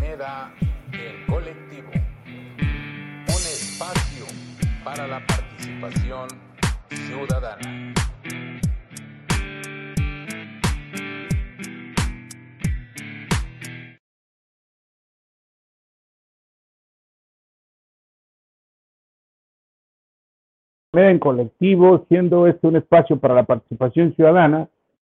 Meda en colectivo. Un espacio para la participación ciudadana. en colectivo, siendo este un espacio para la participación ciudadana,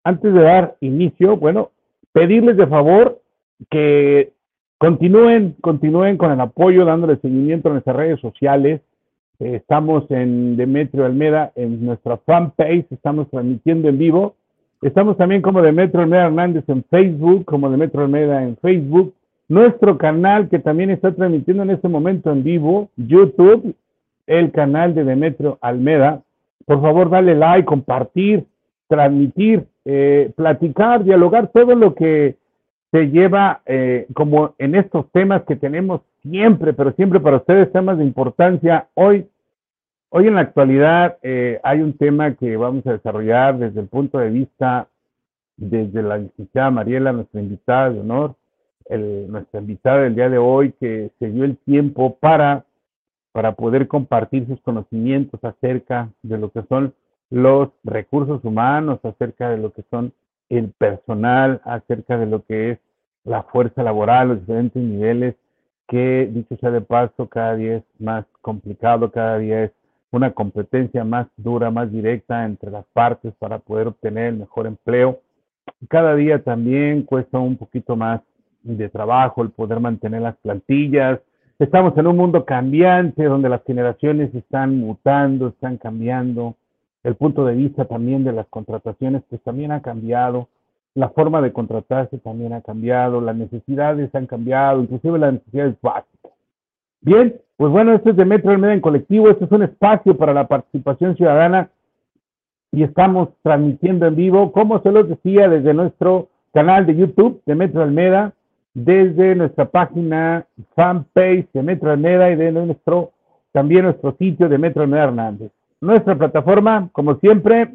antes de dar inicio, bueno, pedirles de favor que continúen, continúen con el apoyo, dándole seguimiento a nuestras redes sociales. Eh, estamos en Demetrio Almeda, en nuestra fanpage, estamos transmitiendo en vivo. Estamos también como Demetrio Almeda Hernández en Facebook, como Demetrio Almeda en Facebook. Nuestro canal que también está transmitiendo en este momento en vivo, YouTube, el canal de Demetrio Almeda. Por favor, dale like, compartir, transmitir, eh, platicar, dialogar, todo lo que se lleva eh, como en estos temas que tenemos siempre, pero siempre para ustedes temas de importancia. Hoy, hoy en la actualidad eh, hay un tema que vamos a desarrollar desde el punto de vista, desde la licenciada Mariela, nuestra invitada de honor, nuestra invitada del día de hoy, que se dio el tiempo para para poder compartir sus conocimientos acerca de lo que son los recursos humanos, acerca de lo que son el personal, acerca de lo que es la fuerza laboral, los diferentes niveles, que dicho sea de paso, cada día es más complicado, cada día es una competencia más dura, más directa entre las partes para poder obtener el mejor empleo. Cada día también cuesta un poquito más de trabajo el poder mantener las plantillas, Estamos en un mundo cambiante donde las generaciones están mutando, están cambiando. El punto de vista también de las contrataciones pues también ha cambiado. La forma de contratarse también ha cambiado. Las necesidades han cambiado, inclusive las necesidades básicas. Bien, pues bueno, esto es de Metro Almeda en colectivo. Este es un espacio para la participación ciudadana y estamos transmitiendo en vivo, como se los decía, desde nuestro canal de YouTube de Metro Almeda desde nuestra página fanpage de Metro Almeda y de nuestro también nuestro sitio de Metro Almeda Hernández. Nuestra plataforma, como siempre,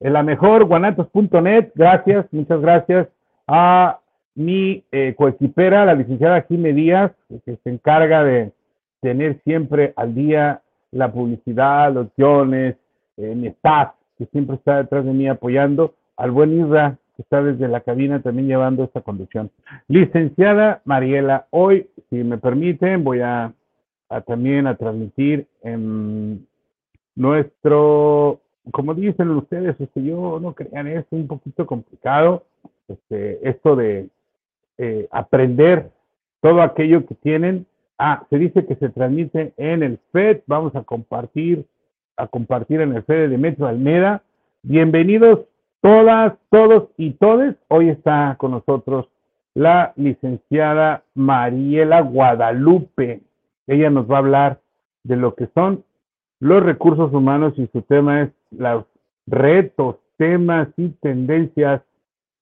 es la mejor, guanatos.net. Gracias, muchas gracias a mi eh, coequipera, la licenciada Jimé Díaz, que se encarga de tener siempre al día la publicidad, los guiones, eh, mi staff, que siempre está detrás de mí apoyando, al buen Isra, que está desde la cabina también llevando esta conducción. Licenciada Mariela, hoy, si me permiten, voy a, también a transmitir en nuestro, como dicen ustedes, este, yo no crean, es un poquito complicado este, esto de eh, aprender todo aquello que tienen. Ah, se dice que se transmite en el FED, vamos a compartir, a compartir en el FED de Metro Almeda. Bienvenidos todas, todos y todes. Hoy está con nosotros la licenciada Mariela Guadalupe. Ella nos va a hablar de lo que son los recursos humanos y su tema es los retos, temas y tendencias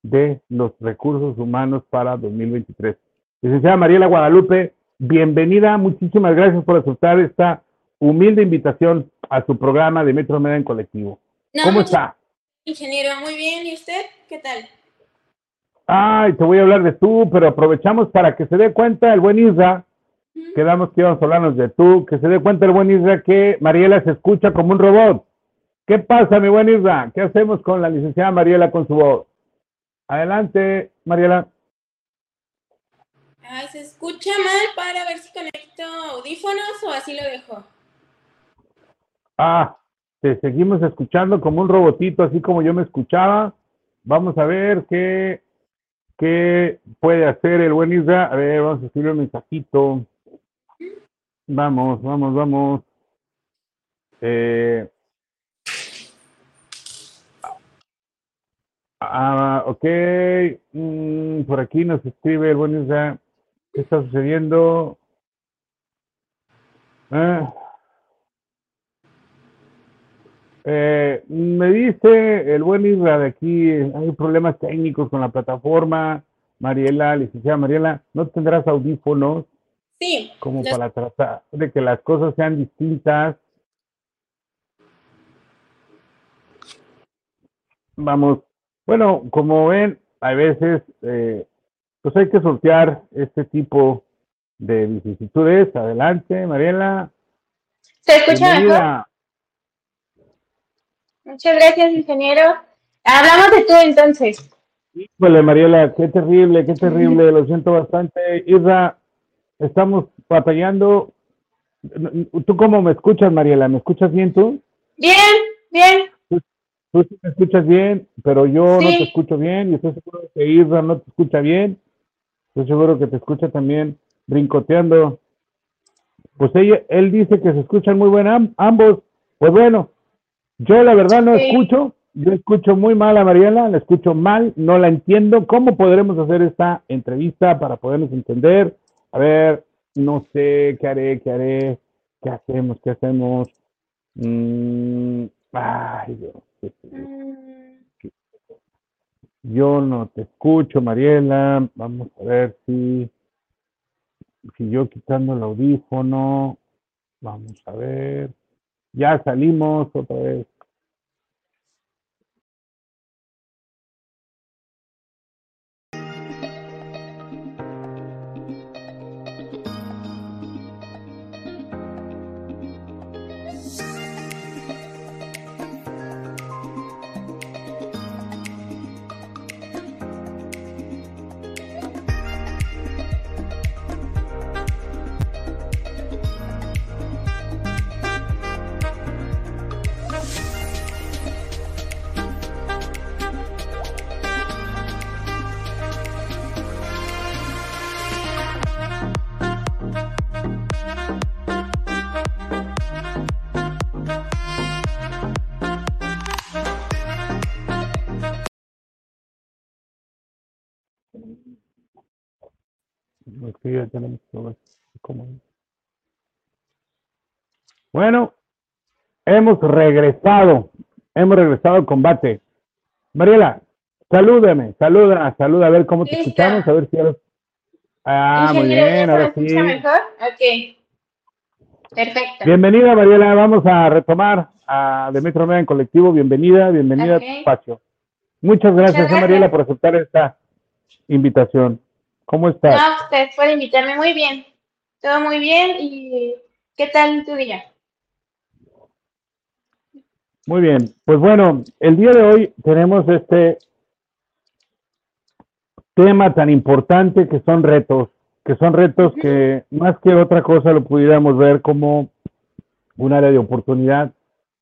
de los recursos humanos para 2023. Licenciada Mariela Guadalupe, bienvenida, muchísimas gracias por aceptar esta humilde invitación a su programa de Metro Media en Colectivo. ¿Cómo está? Ingeniero, muy bien. ¿Y usted? ¿Qué tal? Ay, te voy a hablar de tú, pero aprovechamos para que se dé cuenta el buen Isra, quedamos que íbamos a hablarnos de tú, que se dé cuenta el buen Isra que Mariela se escucha como un robot. ¿Qué pasa, mi buen Isra? ¿Qué hacemos con la licenciada Mariela con su voz? Adelante, Mariela. Ay, se escucha mal para ver si conecto audífonos o así lo dejo. Ah, te seguimos escuchando como un robotito, así como yo me escuchaba. Vamos a ver qué, qué puede hacer el buen Isra. A ver, vamos a escribir un mensajito. Vamos, vamos, vamos. Eh, ah, ok. Mm, por aquí nos escribe el buen Isra. ¿Qué está sucediendo? Ah. Eh, me dice el buen Isra de aquí, hay problemas técnicos con la plataforma. Mariela, licenciada Mariela, ¿no tendrás audífonos? Sí. Como para tratar de que las cosas sean distintas. Vamos, bueno, como ven, a veces, eh, pues hay que sortear este tipo de vicisitudes. Adelante, Mariela. ¿Se escucha mejor? Muchas gracias, ingeniero. Hablamos de tú entonces. Híjole, Mariela, qué terrible, qué terrible, lo siento bastante. Isra, estamos batallando. ¿Tú cómo me escuchas, Mariela? ¿Me escuchas bien tú? Bien, bien. Tú, sí me escuchas bien, pero yo no te escucho bien y estoy seguro que Isra no te escucha bien. Estoy seguro que te escucha también brincoteando. Pues ella, él dice que se escuchan muy bien ambos. Pues bueno, yo la verdad no escucho, yo escucho muy mal a Mariela, la escucho mal, no la entiendo. ¿Cómo podremos hacer esta entrevista para podernos entender? A ver, no sé, ¿qué haré? ¿Qué haré? ¿Qué hacemos? ¿Qué hacemos? Mm, ay, Dios. Yo no te escucho, Mariela. Vamos a ver si, si yo quitando el audífono. Vamos a ver. Ya salimos otra vez. Bueno, hemos regresado, hemos regresado al combate. Mariela, salúdame, saluda, saluda, a ver cómo te escuchamos, a ver si ahora... Ah, muy bien, ahora sí. mejor? Ok. Perfecto. Bienvenida, Mariela, vamos a retomar a Demetrio Mea en colectivo. Bienvenida, bienvenida a tu espacio. Muchas gracias, Mariela, por aceptar esta invitación. ¿Cómo estás? No, usted puede invitarme muy bien. Todo muy bien. ¿Y qué tal tu día? Muy bien. Pues bueno, el día de hoy tenemos este tema tan importante que son retos, que son retos que más que otra cosa lo pudiéramos ver como un área de oportunidad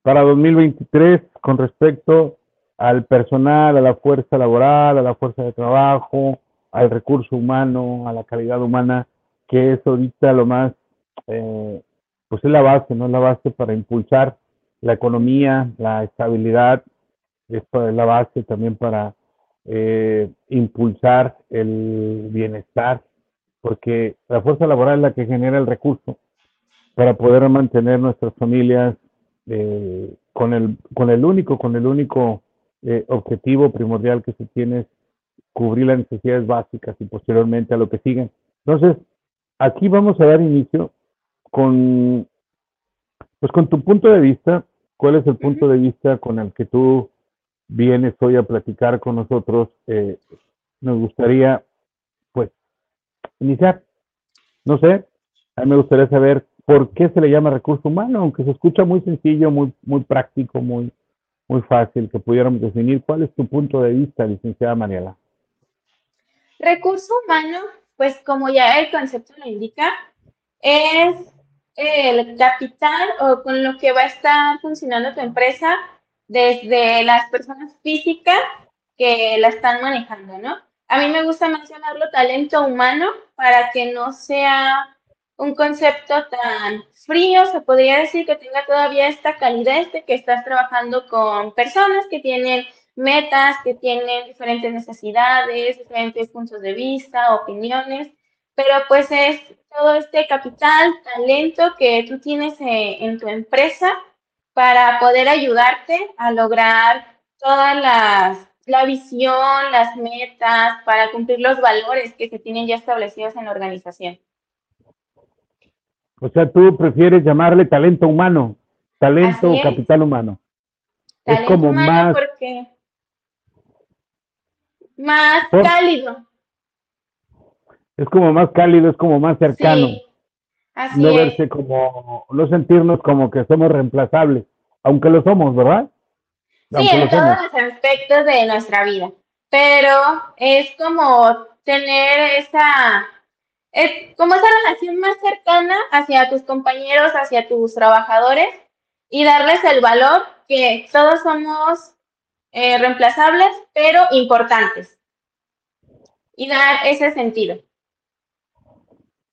para 2023 con respecto al personal, a la fuerza laboral, a la fuerza de trabajo, al recurso humano, a la calidad humana, que es ahorita lo más, eh, pues es la base, ¿no? Es la base para impulsar la economía, la estabilidad, es la base también para eh, impulsar el bienestar, porque la fuerza laboral es la que genera el recurso para poder mantener nuestras familias eh, con, el, con el único, con el único objetivo primordial que se tiene cubrir las necesidades básicas y posteriormente a lo que siguen. Entonces, aquí vamos a dar inicio con, pues con tu punto de vista, cuál es el punto de vista con el que tú vienes hoy a platicar con nosotros. Eh, nos gustaría, pues, iniciar. No sé, a mí me gustaría saber por qué se le llama recurso humano, aunque se escucha muy sencillo, muy, muy práctico, muy, muy fácil, que pudiéramos definir. ¿Cuál es tu punto de vista, licenciada Mariela? Recurso humano, pues como ya el concepto lo indica, es el capital o con lo que va a estar funcionando tu empresa desde las personas físicas que la están manejando, ¿no? A mí me gusta mencionarlo talento humano para que no sea un concepto tan frío, se podría decir que tenga todavía esta calidez de que estás trabajando con personas que tienen metas, que tienen diferentes necesidades, diferentes puntos de vista, opiniones, pero pues es todo este capital, talento que tú tienes eh, en tu empresa para poder ayudarte a lograr todas las la visión, las metas, para cumplir los valores que se tienen ya establecidos en la organización. O sea, tú prefieres llamarle talento humano, talento o capital humano. es como más porque más cálido. Es como más cálido, es como más cercano. Sí, así no es. verse como, no sentirnos como que somos reemplazables, aunque lo somos, ¿verdad? Sí, Aunque en lo todos somos. los aspectos de nuestra vida. Pero es como tener esa, es como esa relación más cercana hacia tus compañeros, hacia tus trabajadores y darles el valor que todos somos eh, reemplazables, pero importantes. Y dar ese sentido.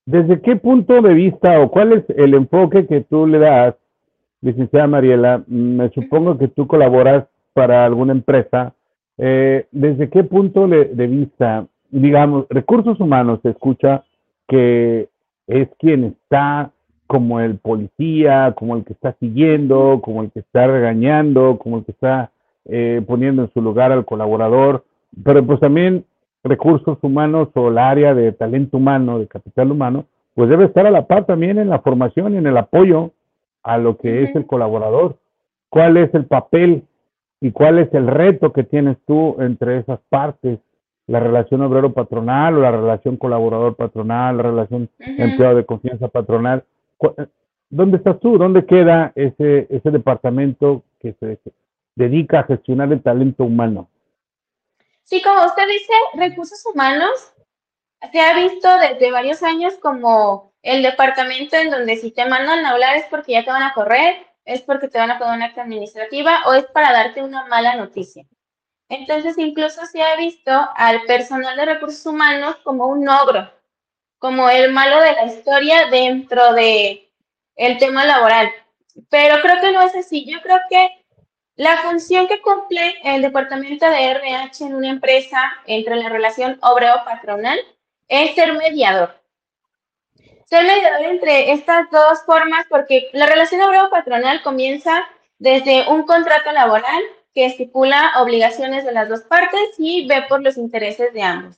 ¿Desde qué punto de vista o cuál es el enfoque que tú le das, licenciada Mariela? Me supongo que tú colaboras para alguna empresa. Eh, ¿Desde qué punto de vista, digamos, recursos humanos se escucha que es quien está como el policía, como el que está siguiendo, como el que está regañando, como el que está eh, poniendo en su lugar al colaborador, pero pues también recursos humanos o el área de talento humano, de capital humano, pues debe estar a la par también en la formación y en el apoyo a lo que es el colaborador. ¿Cuál es el papel y cuál es el reto que tienes tú entre esas partes? La relación obrero-patronal o la relación colaborador-patronal, la relación empleado de confianza patronal. Cu- ¿Dónde estás tú? ¿Dónde queda ese, ese departamento que se dedica a gestionar el talento humano? Sí, como usted dice, recursos humanos se ha visto desde varios años como el departamento en donde si te mandan a hablar es porque ya te van a correr, es porque te van a poner una acta administrativa o es para darte una mala noticia. Entonces, incluso se ha visto al personal de recursos humanos como un ogro, como el malo de la historia dentro de el tema laboral. Pero creo que no es así. Yo creo que la función que cumple el departamento de RH en una empresa entre la relación obrero-patronal es ser mediador. Ser mediador entre estas dos formas, porque la relación obrero-patronal comienza desde un contrato laboral que estipula obligaciones de las dos partes y ve por los intereses de ambos.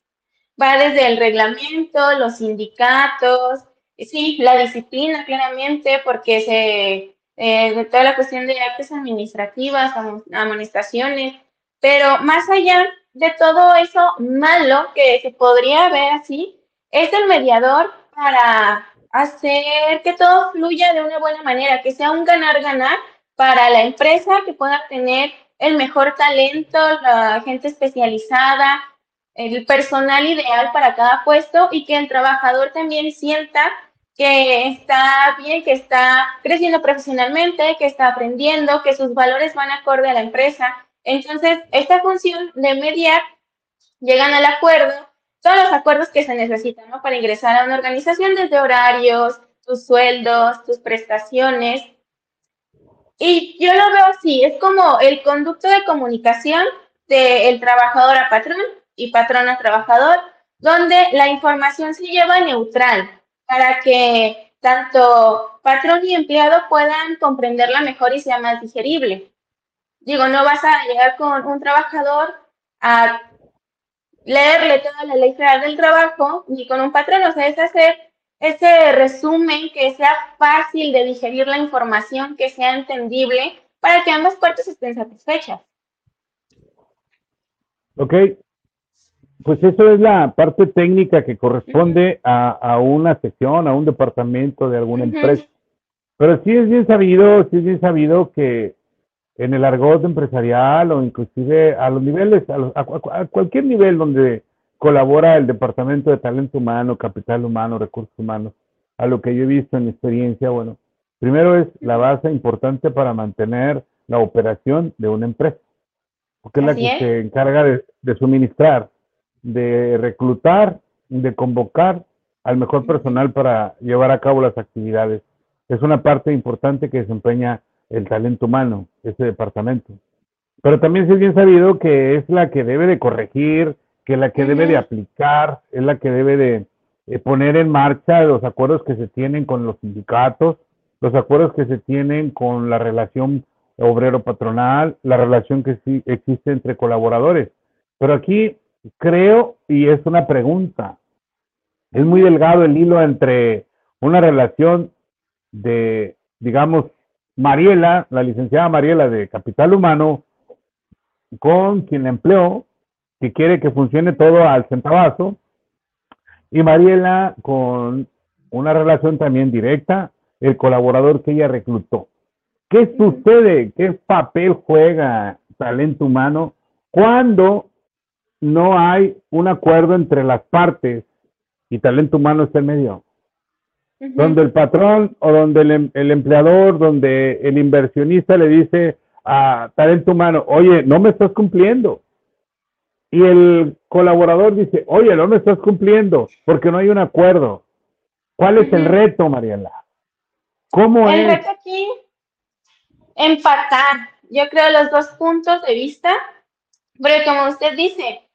Va desde el reglamento, los sindicatos, sí, la disciplina claramente, porque se eh, de toda la cuestión de actos administrativas, amonestaciones, pero más allá de todo eso malo que se podría ver así, es el mediador para hacer que todo fluya de una buena manera, que sea un ganar-ganar para la empresa, que pueda tener el mejor talento, la gente especializada, el personal ideal para cada puesto y que el trabajador también sienta que está bien, que está creciendo profesionalmente, que está aprendiendo, que sus valores van acorde a la empresa. Entonces, esta función de mediar, llegan al acuerdo, todos los acuerdos que se necesitan para ingresar a una organización, desde horarios, tus sueldos, tus prestaciones. Y yo lo veo así, es como el conducto de comunicación del trabajador a patrón y patrón a trabajador, donde la información se lleva neutral para que tanto patrón y empleado puedan comprenderla mejor y sea más digerible. Digo, no vas a llegar con un trabajador a leerle toda la ley del trabajo ni con un patrón, o sea, es hacer ese resumen que sea fácil de digerir la información, que sea entendible para que ambas partes estén satisfechas. Ok, pues eso es la parte técnica que corresponde a, a una sección, a un departamento de alguna empresa. Pero sí es bien sabido, sí es bien sabido que en el argot empresarial o inclusive a los niveles, a, los- a a cualquier nivel donde colabora el Departamento de Talento Humano, Capital Humano, Recursos Humanos, a lo que yo he visto en mi experiencia, bueno, primero es la base importante para mantener la operación de una empresa, porque es la que es. se encarga de, de suministrar, de reclutar, de convocar al mejor personal para llevar a cabo las actividades. Es una parte importante que desempeña el talento humano, ese departamento. Pero también es bien sabido que es la que debe de corregir, que es la que debe de aplicar, es la que debe de eh, poner en marcha los acuerdos que se tienen con los sindicatos, los acuerdos que se tienen con la relación obrero-patronal, la relación que sí existe entre colaboradores. Pero aquí creo, y es una pregunta, es muy delgado el hilo entre una relación de, digamos, Mariela, la licenciada Mariela de Capital Humano, con quien la empleó, que quiere que funcione todo al centavazo, y Mariela con una relación también directa, el colaborador que ella reclutó. ¿Qué sucede? ¿Qué papel juega talento humano cuando no hay un acuerdo entre las partes y talento humano está en medio? Donde el patrón o donde el, em, el, empleador, donde el inversionista le dice a talento humano, oye, no me estás cumpliendo. Y el colaborador dice, oye, no me estás cumpliendo porque no hay un acuerdo. ¿Cuál es el reto, Mariela? ¿Cómo el reto aquí, empatar, yo creo, los dos puntos de vista, porque como usted dice,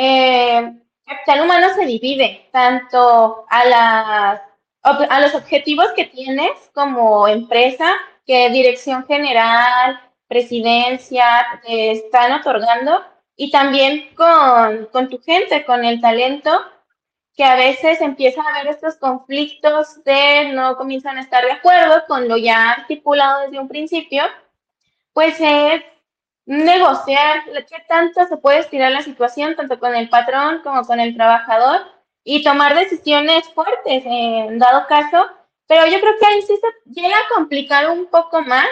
eh, capital humano se divide tanto a, las, a los objetivos que tienes como empresa, que dirección general, presidencia te están otorgando, y también con, con tu gente, con el talento que a veces empieza a haber estos conflictos de no comienzan a estar de acuerdo con lo ya estipulado desde un principio, pues es negociar qué tanto se puede estirar la situación, tanto con el patrón como con el trabajador, y tomar decisiones fuertes en dado caso, pero yo creo que ahí sí se llega a complicar un poco más,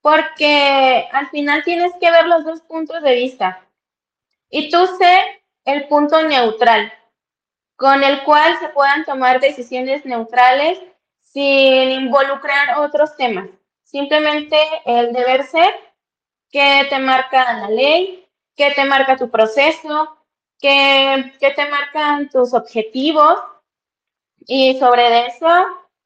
porque al final tienes que ver los dos puntos de vista. Y tú sé el punto neutral con el cual se puedan tomar decisiones neutrales sin involucrar otros temas. Simplemente el deber ser que te marca la ley, que te marca tu proceso, que, que te marcan tus objetivos y sobre eso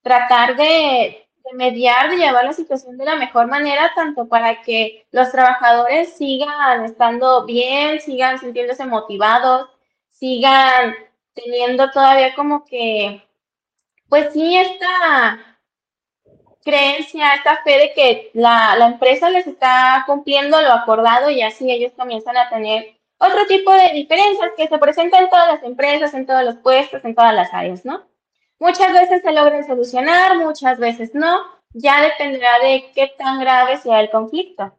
tratar de, de mediar, de llevar la situación de la mejor manera, tanto para que los trabajadores sigan estando bien, sigan sintiéndose motivados, sigan teniendo todavía como que, pues sí, esta creencia, esta fe de que la, la empresa les está cumpliendo lo acordado y así ellos comienzan a tener otro tipo de diferencias que se presentan en todas las empresas, en todos los puestos, en todas las áreas, ¿no? Muchas veces se logran solucionar, muchas veces no, ya dependerá de qué tan grave sea el conflicto.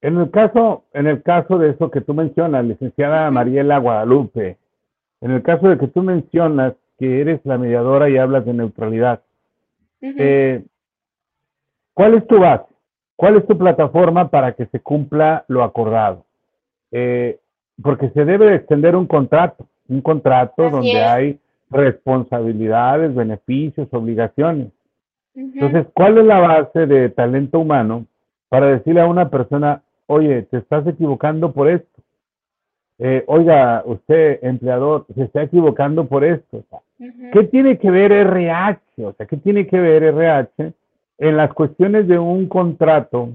En el caso, en el caso de eso que tú mencionas, licenciada Mariela Guadalupe, en el caso de que tú mencionas que eres la mediadora y hablas de neutralidad, eh, ¿cuál es tu base? ¿Cuál es tu plataforma para que se cumpla lo acordado? Eh, porque se debe extender un contrato, un contrato donde hay responsabilidades, beneficios, obligaciones. Entonces, ¿cuál es la base de talento humano para decirle a una persona, oye, te estás equivocando por esto? Eh, oiga, usted, empleador, se está equivocando por esto. ¿Qué tiene que ver RH? O sea, ¿qué tiene que ver RH en las cuestiones de un contrato?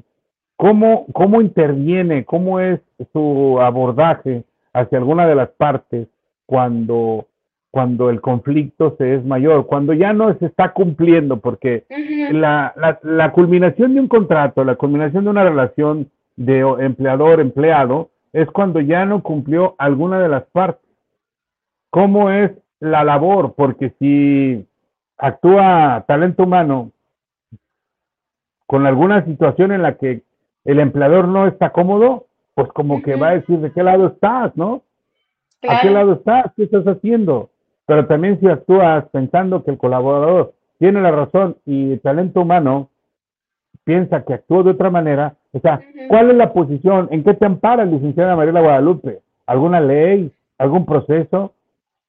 ¿Cómo, cómo interviene? ¿Cómo es su abordaje hacia alguna de las partes cuando, cuando el conflicto se es mayor? Cuando ya no se está cumpliendo, porque la, la, la culminación de un contrato, la culminación de una relación de empleador-empleado, es cuando ya no cumplió alguna de las partes. ¿Cómo es la labor? Porque si actúa talento humano con alguna situación en la que el empleador no está cómodo, pues como que va a decir de qué lado estás, ¿no? ¿A qué lado estás? ¿Qué estás haciendo? Pero también si actúas pensando que el colaborador tiene la razón y el talento humano piensa que actúa de otra manera, o sea, ¿cuál es la posición? ¿En qué te ampara, licenciada Mariela Guadalupe? ¿Alguna ley? ¿Algún proceso?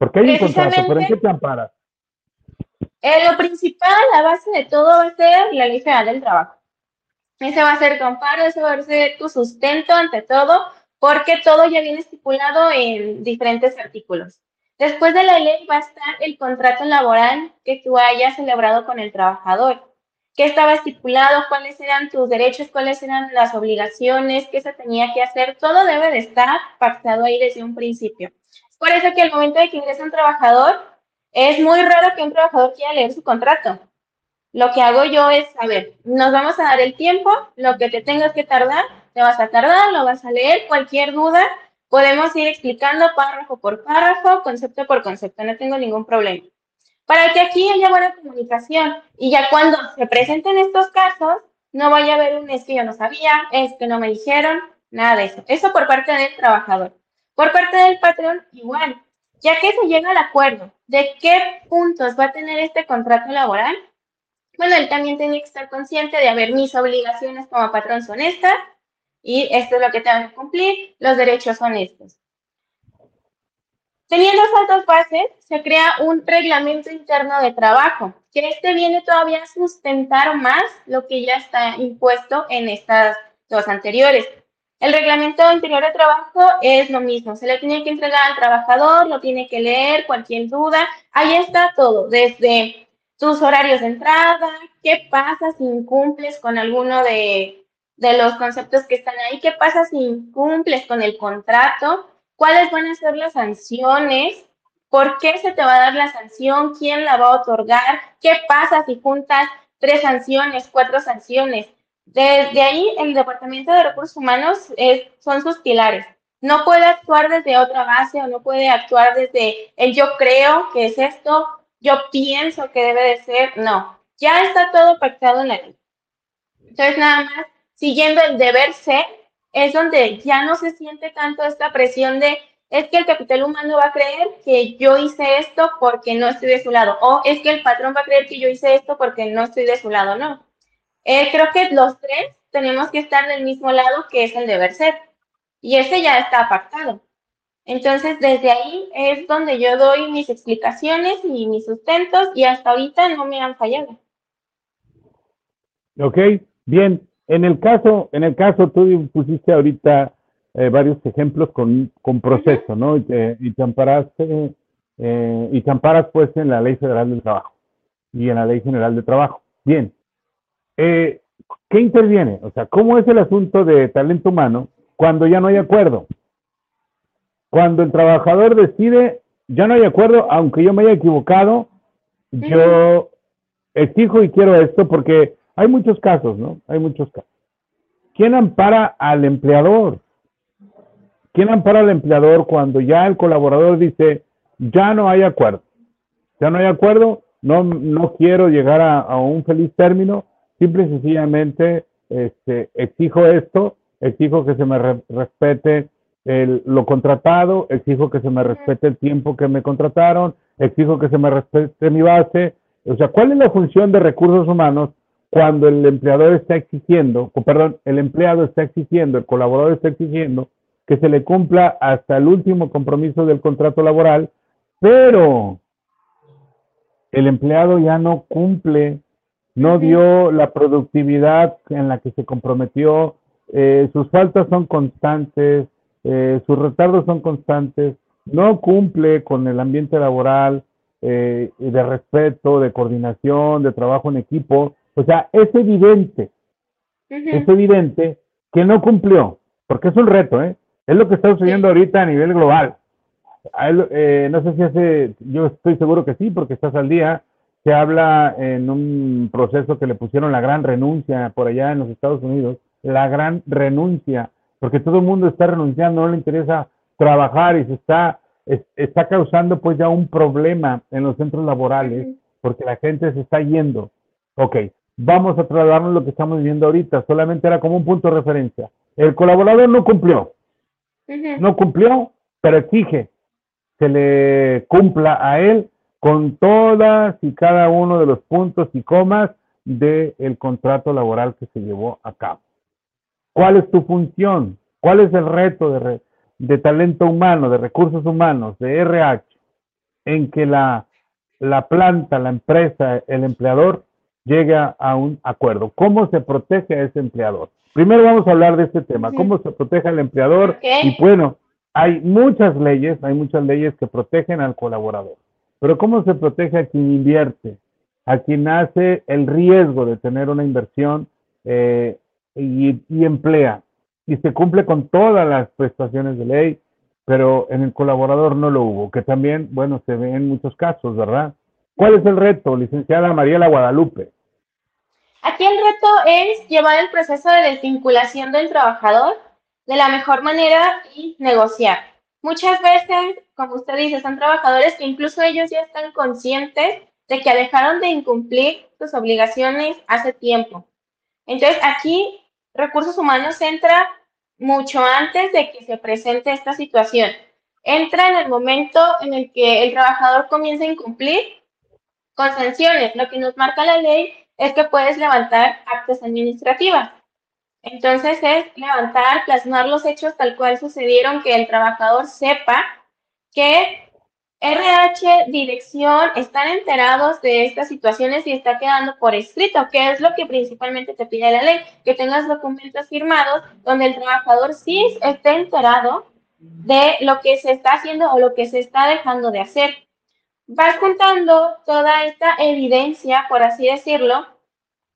Porque hay un contrato, pero ¿en qué te ampara? Eh, lo principal, la base de todo va a ser la ley federal del trabajo. Ese va a ser tu amparo, ese va a ser tu sustento ante todo, porque todo ya viene estipulado en diferentes artículos. Después de la ley va a estar el contrato laboral que tú hayas celebrado con el trabajador qué estaba estipulado, cuáles eran tus derechos, cuáles eran las obligaciones, qué se tenía que hacer, todo debe de estar pactado ahí desde un principio. Por eso que al momento de que ingresa un trabajador, es muy raro que un trabajador quiera leer su contrato. Lo que hago yo es, a ver, nos vamos a dar el tiempo, lo que te tengas que tardar, te vas a tardar, lo vas a leer, cualquier duda, podemos ir explicando párrafo por párrafo, concepto por concepto, no tengo ningún problema para que aquí haya buena comunicación y ya cuando se presenten estos casos, no vaya a haber un es que yo no sabía, es que no me dijeron, nada de eso. Eso por parte del trabajador. Por parte del patrón, igual. Ya que se llega al acuerdo de qué puntos va a tener este contrato laboral, bueno, él también tiene que estar consciente de, haber mis obligaciones como patrón son estas y esto es lo que tengo que cumplir, los derechos son estos. Teniendo esas dos bases, se crea un reglamento interno de trabajo, que este viene todavía a sustentar más lo que ya está impuesto en estas dos anteriores. El reglamento interior de trabajo es lo mismo, se le tiene que entregar al trabajador, lo tiene que leer, cualquier duda, ahí está todo, desde tus horarios de entrada, qué pasa si incumples con alguno de, de los conceptos que están ahí, qué pasa si incumples con el contrato, cuáles van a ser las sanciones, por qué se te va a dar la sanción, quién la va a otorgar, qué pasa si juntas tres sanciones, cuatro sanciones. Desde ahí, el Departamento de Recursos Humanos es, son sus pilares. No puede actuar desde otra base o no puede actuar desde el yo creo que es esto, yo pienso que debe de ser. No, ya está todo pactado en la ley. Entonces, nada más, siguiendo el deber ser, es donde ya no se siente tanto esta presión de es que el capital humano va a creer que yo hice esto porque no estoy de su lado, o es que el patrón va a creer que yo hice esto porque no estoy de su lado, no. Eh, creo que los tres tenemos que estar del mismo lado, que es el deber ser, y ese ya está pactado. Entonces, desde ahí es donde yo doy mis explicaciones y mis sustentos, y hasta ahorita no me han fallado. Ok, bien. En el caso, en el caso, tú pusiste ahorita eh, varios ejemplos con, con proceso, ¿no? Y te, eh, y te pues en la Ley Federal del Trabajo y en la Ley General de Trabajo. Bien. Eh, ¿Qué interviene? O sea, ¿cómo es el asunto de talento humano cuando ya no hay acuerdo? Cuando el trabajador decide, ya no hay acuerdo, aunque yo me haya equivocado, yo exijo y quiero esto porque hay muchos casos, ¿no? Hay muchos casos. ¿Quién ampara al empleador? ¿Quién ampara al empleador cuando ya el colaborador dice, ya no hay acuerdo? Ya no hay acuerdo, no, no quiero llegar a, un feliz término, simple y sencillamente este, exijo esto, exijo que se me respete lo contratado, exijo que se me respete el tiempo que me contrataron, exijo que se me respete mi base. O sea, ¿cuál es la función de recursos humanos cuando el empleador está exigiendo, o perdón, el empleado está exigiendo, el colaborador está exigiendo que se le cumpla hasta el último compromiso del contrato laboral, pero el empleado ya no cumple, no dio la productividad en la que se comprometió, eh, sus faltas son constantes, eh, sus retardos son constantes, no cumple con el ambiente laboral eh, de respeto, de coordinación, de trabajo en equipo, o sea, es evidente, es evidente que no cumplió, porque es un reto, ¿eh? Es lo que está sucediendo ahorita a nivel global. Eh, no sé si hace, yo estoy seguro que sí, porque estás al día. Se habla en un proceso que le pusieron la gran renuncia por allá en los Estados Unidos, la gran renuncia, porque todo el mundo está renunciando, no le interesa trabajar y se está, está causando pues ya un problema en los centros laborales, porque la gente se está yendo. Ok, vamos a trasladarnos lo que estamos viviendo ahorita, solamente era como un punto de referencia. El colaborador no cumplió, no cumplió, pero exige que le cumpla a él con todas y cada uno de los puntos y comas del contrato laboral que se llevó a cabo. ¿Cuál es tu función? ¿Cuál es el reto de, de talento humano, de recursos humanos, de RH, en que la, la planta, la empresa, el empleador llegue a un acuerdo? ¿Cómo se protege a ese empleador? Primero vamos a hablar de este tema, cómo se protege al empleador. Y bueno, hay muchas leyes, hay muchas leyes que protegen al colaborador. Pero ¿cómo se protege a quien invierte? A quien hace el riesgo de tener una inversión eh, y, y emplea. Y se cumple con todas las prestaciones de ley, pero en el colaborador no lo hubo, que también, bueno, se ve en muchos casos, ¿verdad? ¿Cuál es el reto, licenciada Mariela Guadalupe? Aquí el reto es llevar el proceso de desvinculación del trabajador de la mejor manera y negociar. Muchas veces, como usted dice, son trabajadores que incluso ellos ya están conscientes de que dejaron de incumplir sus obligaciones hace tiempo. Entonces, aquí recursos humanos entra mucho antes de que se presente esta situación. entra en el momento en el que el trabajador comienza a incumplir con sanciones. Lo que nos marca la ley es que puedes levantar actas administrativas. Entonces es levantar, plasmar los hechos tal cual sucedieron, que el trabajador sepa que RH, dirección, están enterados de estas situaciones y está quedando por escrito, que es lo que principalmente te pide la ley, que tengas documentos firmados donde el trabajador sí esté enterado de lo que se está haciendo o lo que se está dejando de hacer. Vas juntando toda esta evidencia, por así decirlo,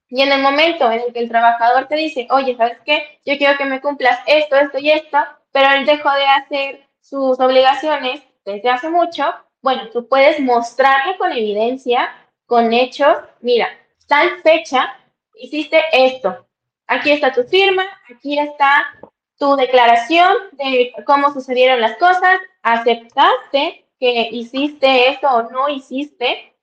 y en el momento en el que el trabajador te dice, oye, ¿sabes qué? Yo quiero que me cumplas esto, esto y esto, pero él dejó de hacer sus obligaciones desde hace mucho, bueno, tú puedes mostrarle con evidencia, con hechos, mira, tal fecha hiciste esto. Aquí está tu firma, aquí está tu declaración de cómo sucedieron las cosas, aceptaste que hiciste esto o no hiciste,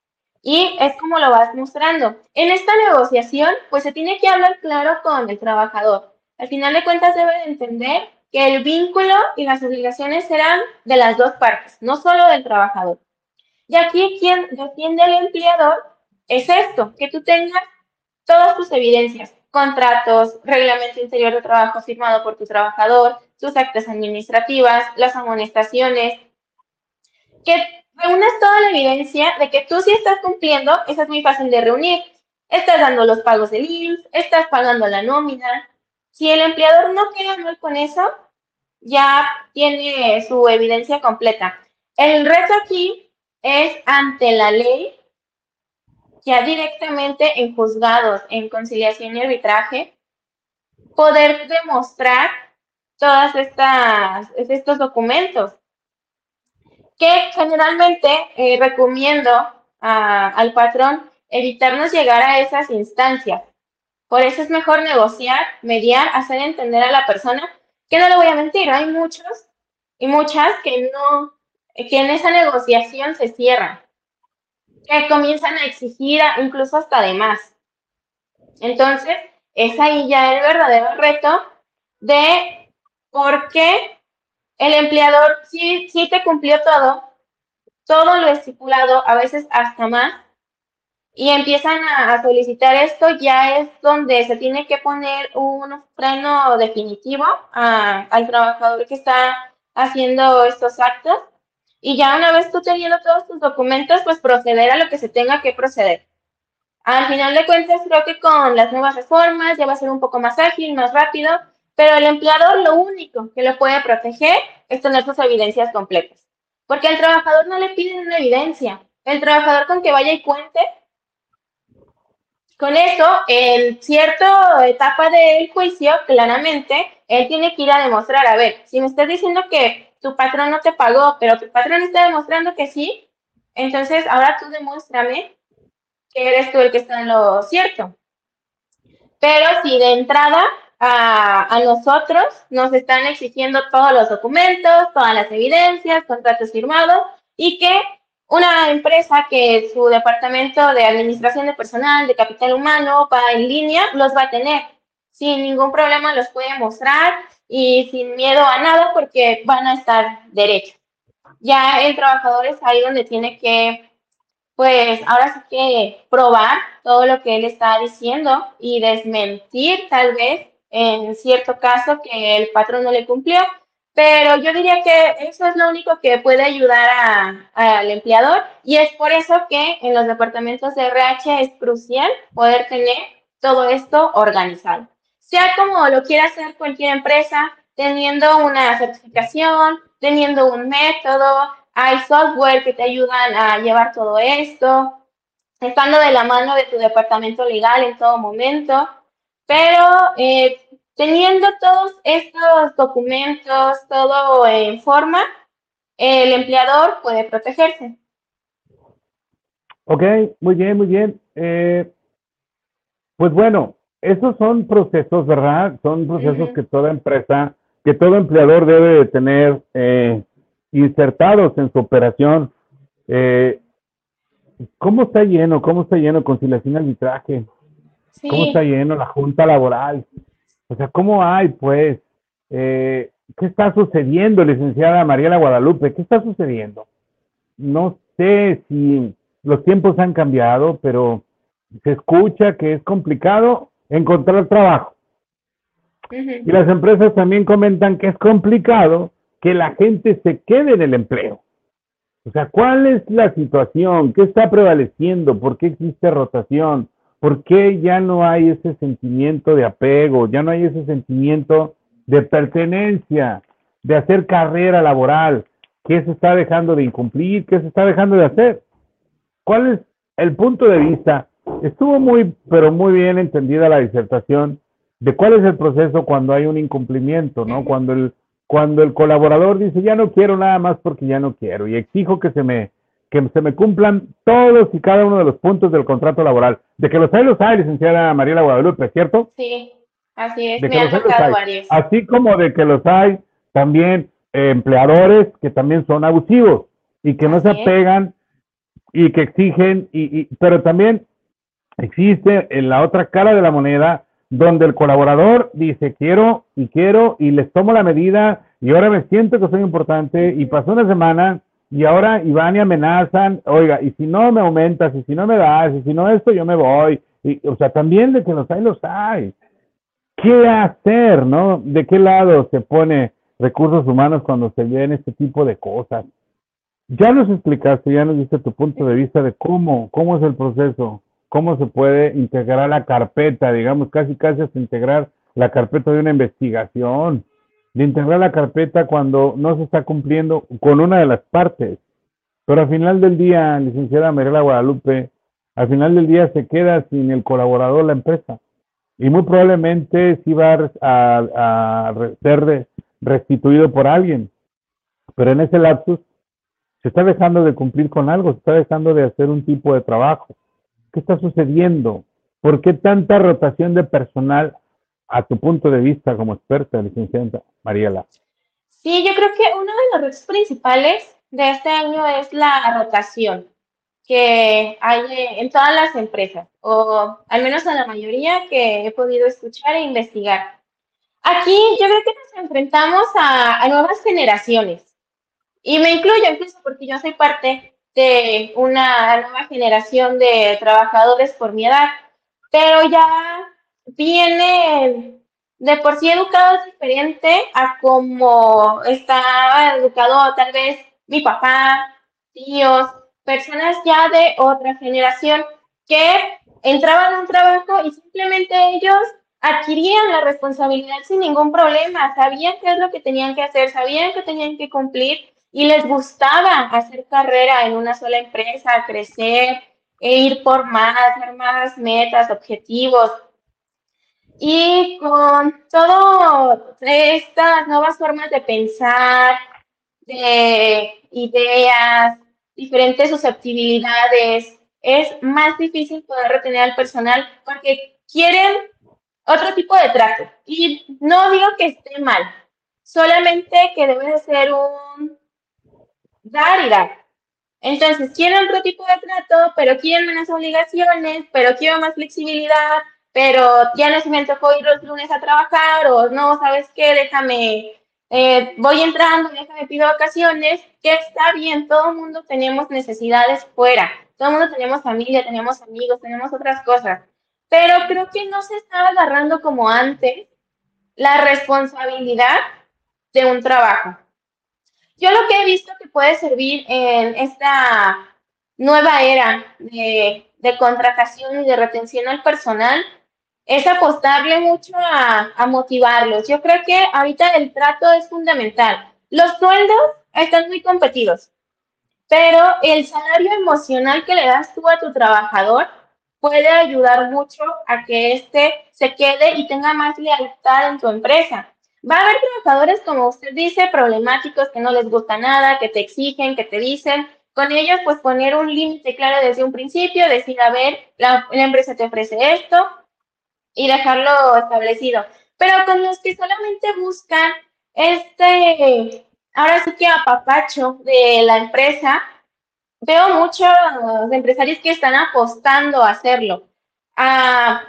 y es como lo vas mostrando. En esta negociación, pues se tiene que hablar claro con el trabajador. Al final de cuentas debe de entender que el vínculo y las obligaciones serán de las dos partes, no solo del trabajador. Y aquí quien defiende al empleador es esto, que tú tengas todas tus evidencias, contratos, reglamento interior de trabajo firmado por tu trabajador, tus actas administrativas, las amonestaciones, que reúnes toda la evidencia de que tú sí estás cumpliendo, eso es muy fácil de reunir. Estás dando los pagos del IMSS, estás pagando la nómina. Si el empleador no queda mal con eso, ya tiene su evidencia completa. El reto aquí es ante la ley, ya directamente en juzgados, en conciliación y arbitraje, poder demostrar todas estas estos documentos que generalmente eh, recomiendo al patrón evitarnos llegar a esas instancias. Por eso es mejor negociar, mediar, hacer entender a la persona que no le voy a mentir, hay muchos y muchas que no, que en esa negociación se cierran, que comienzan a exigir incluso hasta de más. Entonces, es ahí ya el verdadero reto de por qué el empleador sí, sí te cumplió todo, todo lo estipulado, a veces hasta más, y empiezan a, solicitar esto, ya es donde se tiene que poner un freno definitivo al trabajador que está haciendo estos actos. Y ya una vez tú teniendo todos tus documentos, pues proceder a lo que se tenga que proceder. Al final de cuentas, creo que con las nuevas reformas ya va a ser un poco más ágil, más rápido, pero el empleador lo único que lo puede proteger es tener sus evidencias completas. Porque al trabajador no le piden una evidencia. El trabajador con que vaya y cuente, con eso, en cierta etapa del juicio, claramente, él tiene que ir a demostrar, a ver, si me estás diciendo que tu patrón no te pagó, pero tu patrón está demostrando que sí, entonces ahora tú demuéstrame que eres tú el que está en lo cierto. Pero si de entrada a, nosotros nos están exigiendo todos los documentos, todas las evidencias, contratos firmados y que una empresa que su departamento de administración de personal, de capital humano, va en línea, los va a tener. Sin ningún problema los puede mostrar y sin miedo a nada porque van a estar derechos. Ya el trabajador es ahí donde tiene que, pues ahora sí que probar todo lo que él está diciendo y desmentir tal vez en cierto caso que el patrón no le cumplió, pero yo diría que eso es lo único que puede ayudar al empleador y es por eso que en los departamentos de RH es crucial poder tener todo esto organizado. Sea como lo quiera hacer cualquier empresa, teniendo una certificación, teniendo un método, hay software que te ayudan a llevar todo esto, estando de la mano de tu departamento legal en todo momento. Pero eh, teniendo todos estos documentos, todo en forma, el empleador puede protegerse. Ok, muy bien, muy bien. Eh, pues bueno, esos son procesos, ¿verdad? Son procesos que toda empresa, que todo empleador debe de tener eh, insertados en su operación. ¿Cómo está lleno? ¿Cómo está lleno conciliación y arbitraje? ¿Cómo está lleno la junta laboral? O sea, ¿cómo hay, pues? Eh, ¿qué está sucediendo, licenciada Mariela Guadalupe? ¿Qué está sucediendo? No sé si los tiempos han cambiado, pero se escucha que es complicado encontrar trabajo. Y las empresas también comentan que es complicado que la gente se quede en el empleo. O sea, ¿cuál es la situación? ¿Qué está prevaleciendo? ¿Por qué existe rotación? ¿Por qué ya no hay ese sentimiento de apego? Ya no hay ese sentimiento de pertenencia, de hacer carrera laboral. ¿Qué se está dejando de incumplir? ¿Qué se está dejando de hacer? ¿Cuál es el punto de vista? Estuvo muy, pero muy bien entendida la disertación de cuál es el proceso cuando hay un incumplimiento, ¿no? Cuando el, cuando el colaborador dice, ya no quiero nada más porque ya no quiero y exijo que se me, que se me cumplan todos y cada uno de los puntos del contrato laboral. De que los hay, los hay, licenciada Mariela Guadalupe, ¿cierto? Sí, así es, me han. Así como de que los hay también eh, empleadores que también son abusivos y que no se apegan y que exigen, y, y, pero también existe en la otra cara de la moneda donde el colaborador dice quiero y quiero y les tomo la medida y ahora me siento que soy importante y pasó una semana y ahora Iván y amenazan, oiga, y si no me aumentas y si no me das y si no esto yo me voy. Y, o sea, también de que los hay, los hay. ¿Qué hacer, no? ¿De qué lado se pone recursos humanos cuando se ven este tipo de cosas? Ya nos explicaste, ya nos diste tu punto de vista de cómo, cómo es el proceso cómo se puede integrar la carpeta, digamos, casi casi hasta integrar la carpeta de una investigación, de integrar la carpeta cuando no se está cumpliendo con una de las partes. Pero al final del día, licenciada Mariela Guadalupe, al final del día se queda sin el colaborador la empresa. Y muy probablemente sí va a, a ser restituido por alguien. Pero en ese lapsus se está dejando de cumplir con algo, se está dejando de hacer un tipo de trabajo. ¿Qué está sucediendo? ¿Por qué tanta rotación de personal a tu punto de vista como experta, licenciada Mariela? Sí, yo creo que uno de los retos principales de este año es la rotación que hay en todas las empresas, o al menos en la mayoría que he podido escuchar e investigar. Aquí yo creo que nos enfrentamos a, a nuevas generaciones, y me incluyo incluso porque yo soy parte de una nueva generación de trabajadores por mi edad, pero ya viene de por sí educados diferente a como estaba educado tal vez mi papá, tíos, personas ya de otra generación que entraban a un trabajo y simplemente ellos adquirían la responsabilidad sin ningún problema, sabían qué es lo que tenían que hacer, sabían que tenían que cumplir y les gustaba hacer carrera en una sola empresa, crecer e ir por más, hacer más metas, objetivos. Y con todas estas nuevas formas de pensar, de ideas, diferentes susceptibilidades, es más difícil poder retener al personal porque quieren otro tipo de trato. Y no digo que esté mal, solamente que debe de ser un dar y dar. Entonces, quiero otro tipo de trato, pero quiero menos obligaciones, pero quiero más flexibilidad, pero ya no se me tocó ir los lunes a trabajar, o no, ¿sabes qué? Déjame, eh, voy entrando, déjame pido vacaciones, que está bien, todo el mundo tenemos necesidades fuera, todo el mundo tenemos familia, tenemos amigos, tenemos otras cosas, pero creo que no se está agarrando como antes la responsabilidad de un trabajo. Yo lo que he visto que puede servir en esta nueva era de, contratación y de retención al personal es apostarle mucho a, motivarlos. Yo creo que ahorita el trato es fundamental. Los sueldos están muy competidos, pero el salario emocional que le das tú a tu trabajador puede ayudar mucho a que éste se quede y tenga más lealtad en tu empresa. Va a haber trabajadores, como usted dice, problemáticos que no les gusta nada, que te exigen, que te dicen. Con ellos, pues poner un límite claro desde un principio, decir, a ver, la, empresa te ofrece esto y dejarlo establecido. Pero con los que solamente buscan este, ahora sí que apapacho de la empresa, veo muchos empresarios que están apostando a hacerlo, a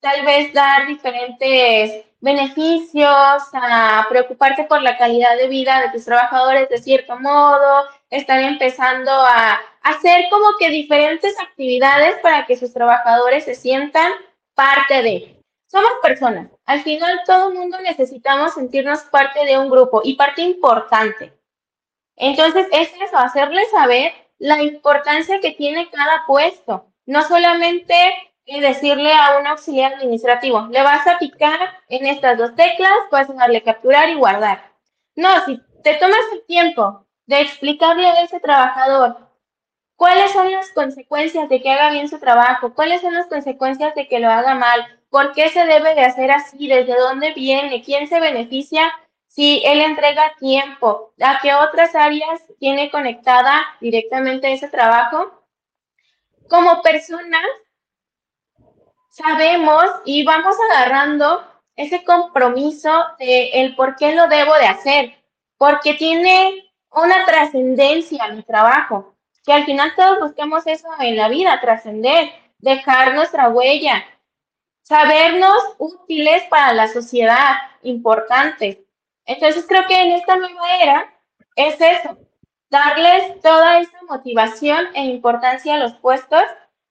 tal vez dar diferentes beneficios, a preocuparte por la calidad de vida de tus trabajadores de cierto modo, están empezando a hacer como que diferentes actividades para que sus trabajadores se sientan parte de. Somos personas. Al final todo el mundo necesitamos sentirnos parte de un grupo y parte importante. Entonces es eso, hacerles saber la importancia que tiene cada puesto. No solamente decirle a un auxiliar administrativo, le vas a picar en estas dos teclas, puedes darle capturar y guardar. No, si te tomas el tiempo de explicarle a ese trabajador cuáles son las consecuencias de que haga bien su trabajo, cuáles son las consecuencias de que lo haga mal, por qué se debe de hacer así, desde dónde viene, quién se beneficia si él entrega tiempo, a qué otras áreas tiene conectada directamente ese trabajo. Como personas, sabemos y vamos agarrando ese compromiso de el por qué lo debo de hacer, porque tiene una trascendencia mi trabajo, que al final todos buscamos eso en la vida, trascender, dejar nuestra huella, sabernos útiles para la sociedad, importantes. Entonces creo que en esta nueva era es eso, darles toda esa motivación e importancia a los puestos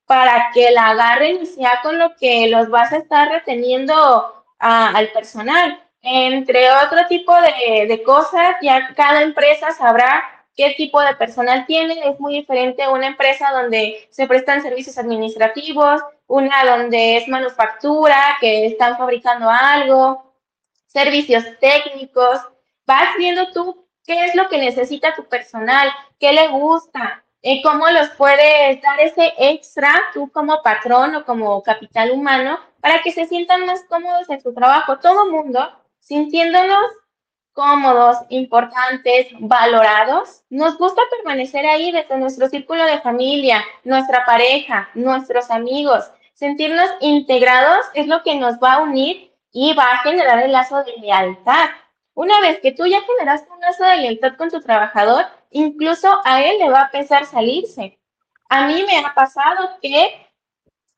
para que la agarren y sea con lo que los vas a estar reteniendo al personal. Entre otro tipo de, de, cosas, ya cada empresa sabrá qué tipo de personal tiene. Es muy diferente una empresa donde se prestan servicios administrativos, una donde es manufactura, que están fabricando algo, servicios técnicos. Vas viendo tú qué es lo que necesita tu personal, qué le gusta, eh, cómo los puedes dar ese extra tú como patrón o como capital humano para que se sientan más cómodos en su trabajo. Todo mundo sintiéndonos cómodos, importantes, valorados. Nos gusta permanecer ahí desde nuestro círculo de familia, nuestra pareja, nuestros amigos. Sentirnos integrados es lo que nos va a unir y va a generar el lazo de lealtad. Una vez que tú ya generaste un lazo de lealtad con tu trabajador, incluso a él le va a pesar salirse. A mí me ha pasado que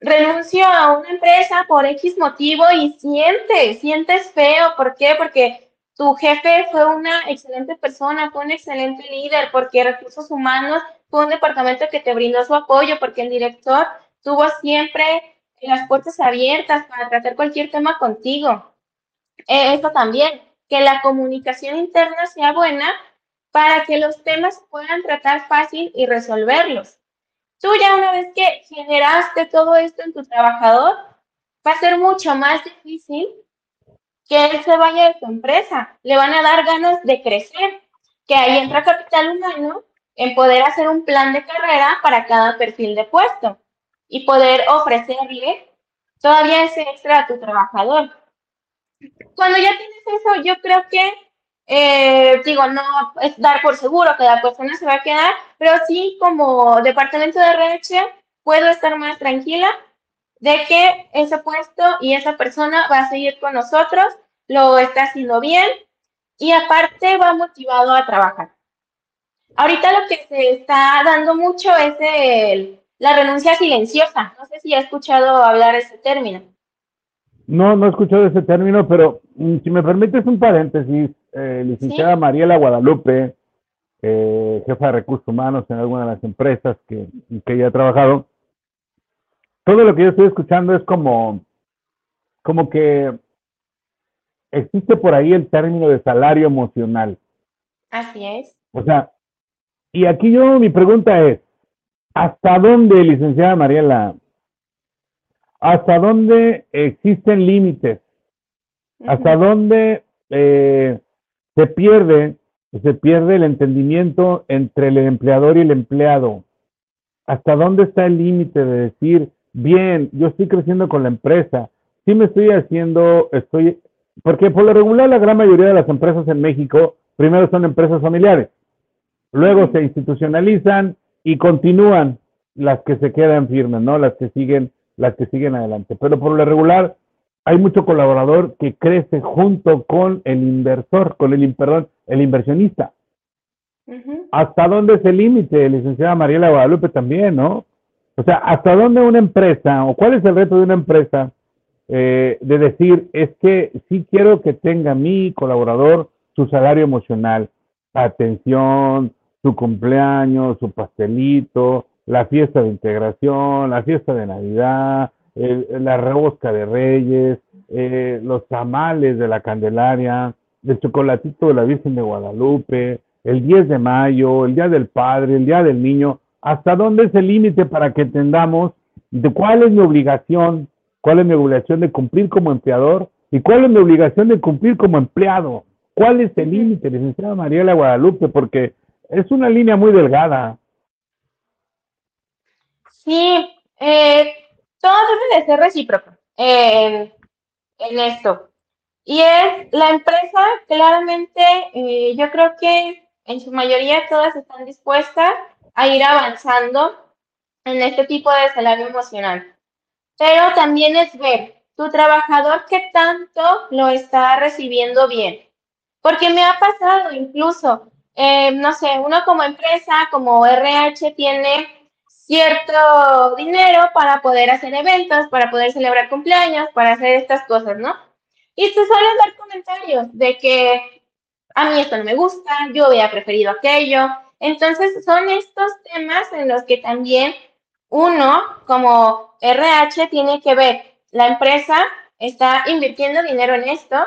renuncio a una empresa por X motivo y sientes, sientes feo. ¿Por qué? Porque tu jefe fue una excelente persona, fue un excelente líder, porque recursos humanos fue un departamento que te brindó su apoyo, porque el director tuvo siempre las puertas abiertas para tratar cualquier tema contigo. Eh, eso también, que la comunicación interna sea buena para que los temas puedan tratar fácil y resolverlos. Tú ya una vez que generaste todo esto en tu trabajador, va a ser mucho más difícil que él se vaya de tu empresa. Le van a dar ganas de crecer, que ahí entra capital humano en poder hacer un plan de carrera para cada perfil de puesto y poder ofrecerle todavía ese extra a tu trabajador. Cuando ya tienes eso, yo creo que eh, digo, no es dar por seguro que la persona se va a quedar, pero sí como departamento de RH puedo estar más tranquila de que ese puesto y esa persona va a seguir con nosotros, lo está haciendo bien y aparte va motivado a trabajar. Ahorita lo que se está dando mucho es el, la renuncia silenciosa. No sé si ha escuchado hablar ese término. No, no he escuchado ese término, pero mm, si me permites un paréntesis, eh, licenciada Mariela Guadalupe, eh, jefa de recursos humanos en alguna de las empresas que, que ella ha trabajado, todo lo que yo estoy escuchando es como, como que existe por ahí el término de salario emocional. Así es. O sea, y aquí yo mi pregunta es, ¿hasta dónde, licenciada Mariela, hasta dónde existen límites, hasta dónde eh, se pierde, se pierde el entendimiento entre el empleador y el empleado. ¿Hasta dónde está el límite de decir, bien, yo estoy creciendo con la empresa, sí me estoy haciendo, estoy, porque por lo regular la gran mayoría de las empresas en México, primero son empresas familiares, luego se institucionalizan y continúan las que se quedan firmes, ¿no? Las que siguen las que siguen adelante. Pero por lo regular, hay mucho colaborador que crece junto con el inversor, con el, perdón, el inversionista. ¿Hasta dónde es el límite, licenciada Mariela Guadalupe también, no? O sea, ¿hasta dónde una empresa, o cuál es el reto de una empresa eh, de decir, es que sí quiero que tenga mi colaborador su salario emocional, atención, su cumpleaños, su pastelito, la fiesta de integración, la fiesta de Navidad, la rosca de Reyes, eh, los tamales de la Candelaria, el chocolatito de la Virgen de Guadalupe, el 10 de mayo, el Día del Padre, el Día del Niño. ¿Hasta dónde es el límite para que entendamos de cuál es mi obligación, cuál es mi obligación de cumplir como empleador y cuál es mi obligación de cumplir como empleado? ¿Cuál es el límite, licenciada Mariela Guadalupe? Porque es una línea muy delgada. Sí, eh, todo debe de ser recíproco en esto. Y es la empresa, claramente, eh, yo creo que en su mayoría todas están dispuestas a ir avanzando en este tipo de salario emocional. Pero también es ver tu trabajador qué tanto lo está recibiendo bien. Porque me ha pasado incluso, eh, no sé, uno como empresa, como RH, tiene cierto dinero para poder hacer eventos, para poder celebrar cumpleaños, para hacer estas cosas, ¿no? Y te suelen dar comentarios de que a mí esto no me gusta, yo hubiera preferido aquello. Entonces son estos temas en los que también uno como RH tiene que ver, la empresa está invirtiendo dinero en esto,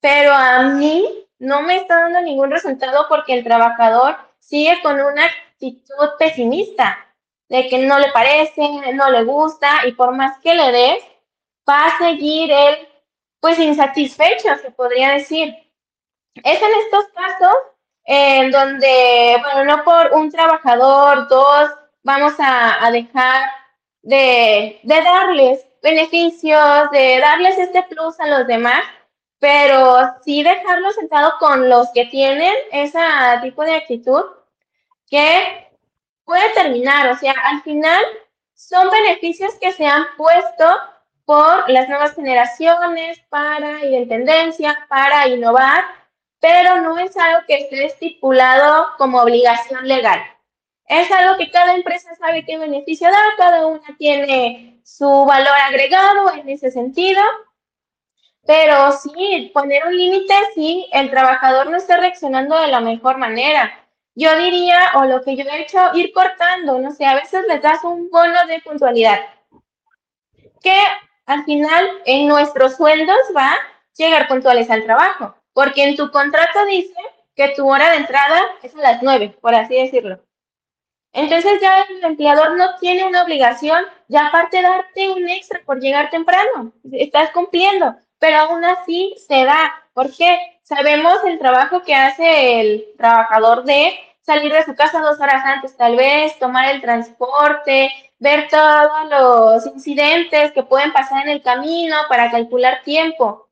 pero a mí no me está dando ningún resultado porque el trabajador sigue con una actitud pesimista de que no le parece, no le gusta y por más que le des, va a seguir él pues insatisfecho, se podría decir. Es en estos casos en donde, bueno, no por un trabajador, dos, vamos a, dejar de, darles beneficios, de darles este plus a los demás, pero sí dejarlos sentados con los que tienen ese tipo de actitud que puede terminar, o sea, al final son beneficios que se han puesto por las nuevas generaciones para ir en tendencia, para innovar, pero no es algo que esté estipulado como obligación legal. Es algo que cada empresa sabe qué beneficio da, cada una tiene su valor agregado en ese sentido, pero sí, poner un límite si el trabajador no está reaccionando de la mejor manera yo diría, o lo que yo he hecho, ir cortando, no sé, a veces les das un bono de puntualidad, que al final en nuestros sueldos va a llegar puntuales al trabajo, porque en tu contrato dice que tu hora de entrada es a las nueve, por así decirlo. Entonces ya el empleador no tiene una obligación, ya aparte darte un extra por llegar temprano, estás cumpliendo, pero aún así se da. ¿Por qué? sabemos el trabajo que hace el trabajador de salir de su casa dos horas antes, tal vez, tomar el transporte, ver todos los incidentes que pueden pasar en el camino para calcular tiempo.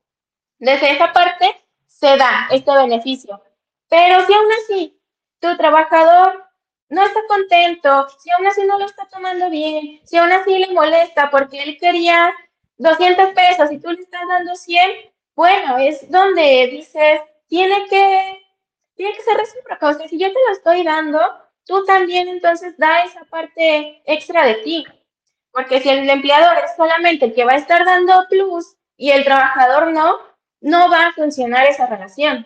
Desde esa parte se da este beneficio. Pero si aún así tu trabajador no está contento, si aún así no lo está tomando bien, si aún así le molesta porque él quería 200 pesos y tú le estás dando 100, bueno, es donde dices, tiene que, tiene que ser recíproco. O sea, si yo te lo estoy dando, tú también entonces da esa parte extra de ti. Porque si el empleador es solamente el que va a estar dando plus y el trabajador no, no va a funcionar esa relación.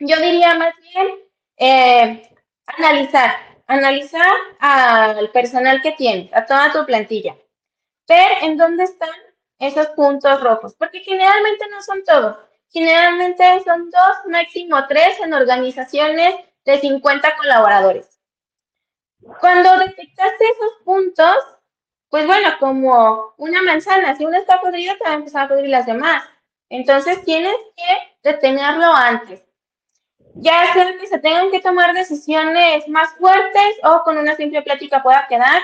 Yo diría más bien eh, analizar, analizar al personal que tienes, a toda tu plantilla, ver en dónde están esos puntos rojos, porque generalmente no son todos, generalmente son dos, máximo tres en organizaciones de 50 colaboradores. Cuando detectaste esos puntos, pues bueno, como una manzana, si una está podrida, te va a empezar a podrir las demás. Entonces tienes que detenerlo antes. Ya sea que se tengan que tomar decisiones más fuertes o con una simple plática pueda quedar.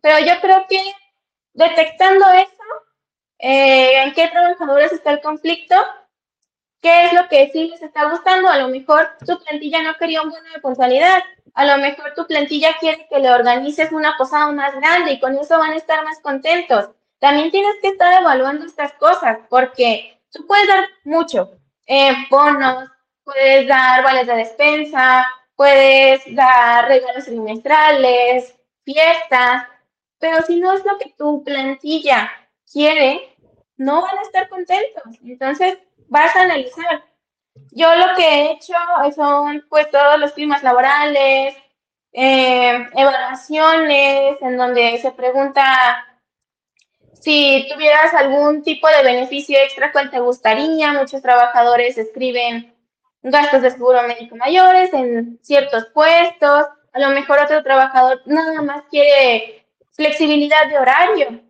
Pero yo creo que detectando eso, eh, en qué trabajadores está el conflicto, qué es lo que sí les está gustando. A lo mejor tu plantilla no quería un bono de puntualidad, a lo mejor tu plantilla quiere que le organices una posada más grande y con eso van a estar más contentos. También tienes que estar evaluando estas cosas porque tú puedes dar mucho, eh, bonos, puedes dar vales de despensa, puedes dar regalos trimestrales, fiestas, pero si no es lo que tu plantilla quiere, no van a estar contentos. Entonces, vas a analizar. Yo lo que he hecho son pues todos los climas laborales, eh, evaluaciones, en donde se pregunta si tuvieras algún tipo de beneficio extra, ¿cuál te gustaría? Muchos trabajadores escriben gastos de seguro médico mayores en ciertos puestos. A lo mejor otro trabajador nada más quiere flexibilidad de horario.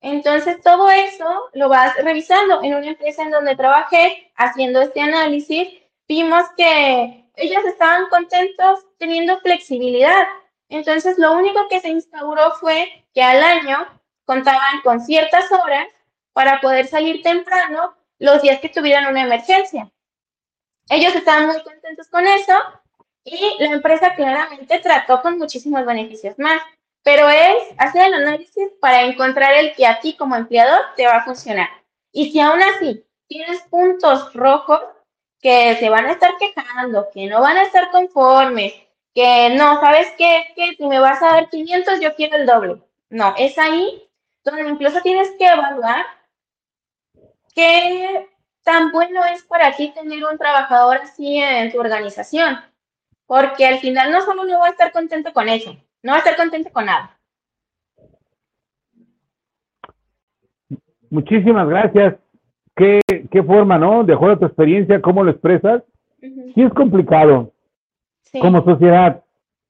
Entonces, todo eso lo vas revisando. En una empresa en donde trabajé haciendo este análisis, vimos que ellos estaban contentos teniendo flexibilidad. Entonces, lo único que se instauró fue que al año contaban con ciertas horas para poder salir temprano los días que tuvieran una emergencia. Ellos estaban muy contentos con eso y la empresa claramente trató con muchísimos beneficios más, pero es hacer el análisis para encontrar el que a ti como empleador te va a funcionar. Y si aún así tienes puntos rojos que se van a estar quejando, que no van a estar conformes, que no, ¿sabes qué? Que si me vas a dar 500, yo quiero el doble. No, es ahí donde incluso tienes que evaluar qué tan bueno es para ti tener un trabajador así en tu organización. Porque al final no solo no va a estar contento con eso, no va a estar contento con nada. Muchísimas gracias. ¿Qué, qué forma, no? De acuerdo a tu experiencia, ¿cómo lo expresas? Sí es complicado. Como sociedad,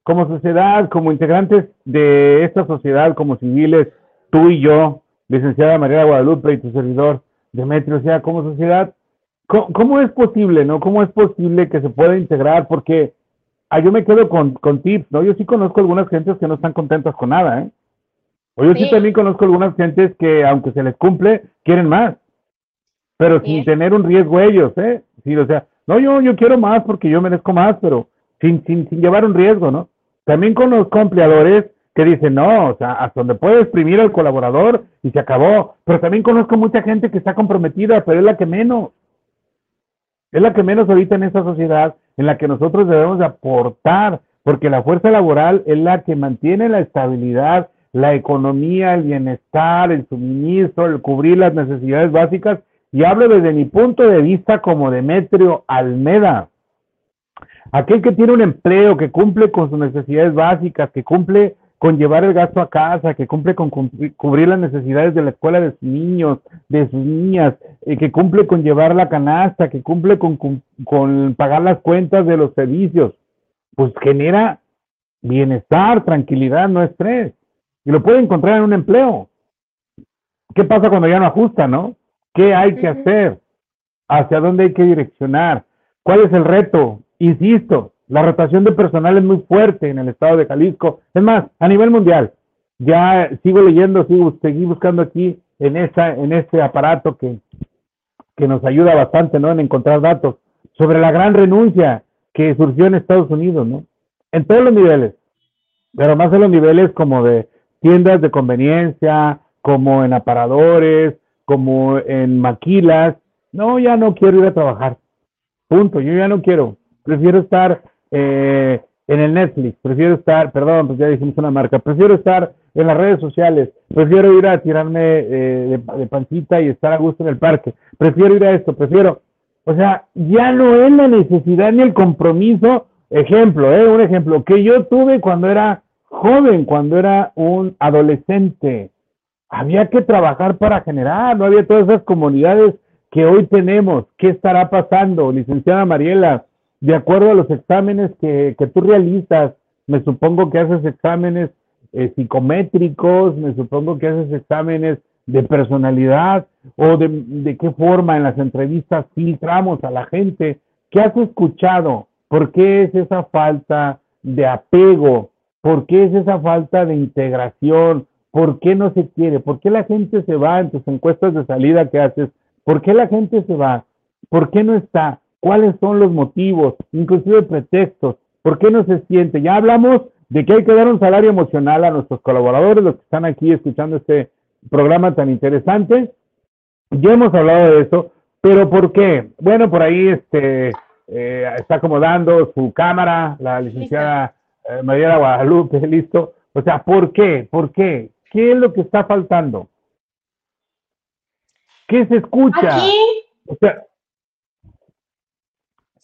como sociedad, como integrantes de esta sociedad, como civiles, tú y yo, licenciada María Guadalupe y tu servidor Demetrio, o sea, como sociedad, ¿cómo, es posible, no? ¿Cómo es posible que se pueda integrar? Porque ah, yo me quedo con, con tips, ¿no? Yo sí conozco algunas gentes que no están contentas con nada, ¿eh? O yo sí, también conozco algunas gentes que, aunque se les cumple, quieren más. Pero sin tener un riesgo ellos, ¿eh? Sí, o sea, no, yo, yo quiero más porque yo merezco más, pero sin, sin, sin llevar un riesgo, ¿no? También conozco empleadores que dice, no, o sea, hasta donde puede exprimir al colaborador y se acabó. Pero también conozco mucha gente que está comprometida, pero es la que menos. Es la que menos ahorita en esta sociedad en la que nosotros debemos de aportar, porque la fuerza laboral es la que mantiene la estabilidad, la economía, el bienestar, el suministro, el cubrir las necesidades básicas. Y hablo desde mi punto de vista como Demetrio Almeda. Aquel que tiene un empleo, que cumple con sus necesidades básicas, que cumple con llevar el gasto a casa, que cumple con cubrir las necesidades de la escuela de sus niños, de sus niñas, eh, que cumple con llevar la canasta, que cumple con, con, pagar las cuentas de los servicios, pues genera bienestar, tranquilidad, no estrés. Y lo puede encontrar en un empleo. ¿Qué pasa cuando ya no ajusta, no? ¿Qué hay que hacer? ¿Hacia dónde hay que direccionar? ¿Cuál es el reto? Insisto, la rotación de personal es muy fuerte en el estado de Jalisco. Es más, a nivel mundial. Ya sigo leyendo, sigo, seguí buscando aquí en, esa, en este aparato que, que nos ayuda bastante ¿no? en encontrar datos sobre la gran renuncia que surgió en Estados Unidos, ¿no? En todos los niveles, pero más en los niveles como de tiendas de conveniencia, como en aparadores, como en maquilas. No, ya no quiero ir a trabajar. Punto, yo ya no quiero. Prefiero estar eh, en el Netflix, prefiero estar, perdón, pues ya dijimos una marca, prefiero estar en las redes sociales, prefiero ir a tirarme eh, de, pancita y estar a gusto en el parque, prefiero ir a esto, prefiero, o sea, ya no es la necesidad ni el compromiso, ejemplo, eh, un ejemplo, que yo tuve cuando era joven, cuando era un adolescente, había que trabajar para generar, no había todas esas comunidades que hoy tenemos, ¿qué estará pasando, licenciada Mariela? De acuerdo a los exámenes que, que tú realizas, me supongo que haces exámenes eh, psicométricos, me supongo que haces exámenes de personalidad o de, de qué forma en las entrevistas filtramos a la gente. ¿Qué has escuchado? ¿Por qué es esa falta de apego? ¿Por qué es esa falta de integración? ¿Por qué no se quiere? ¿Por qué la gente se va en tus encuestas de salida que haces? ¿Por qué la gente se va? ¿Por qué no está? Cuáles son los motivos, inclusive pretextos, por qué no se siente. Ya hablamos de que hay que dar un salario emocional a nuestros colaboradores, los que están aquí escuchando este programa tan interesante. Ya hemos hablado de eso, pero ¿por qué? Bueno, por ahí este, eh, está acomodando su cámara, la licenciada eh, María Guadalupe, listo. O sea, ¿por qué? ¿Por qué? ¿Qué es lo que está faltando? ¿Qué se escucha? Aquí O sea,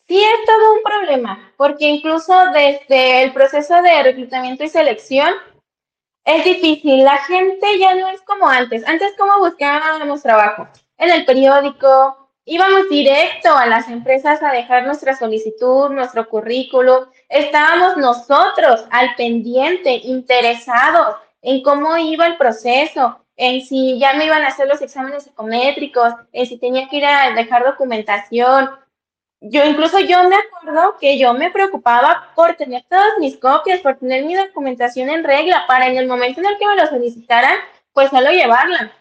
sí es todo un problema, porque incluso desde el proceso de reclutamiento y selección es difícil. La gente ya no es como antes. Antes, ¿cómo buscábamos trabajo? En el periódico, íbamos directo a las empresas a dejar nuestra solicitud, nuestro currículum. Estábamos nosotros al pendiente, interesados en cómo iba el proceso, en si ya me iban a hacer los exámenes psicométricos, en si tenía que ir a dejar documentación. Yo incluso yo me acuerdo que yo me preocupaba por tener todas mis copias, por tener mi documentación en regla, para en el momento en el que me lo solicitaran, pues solo llevarla.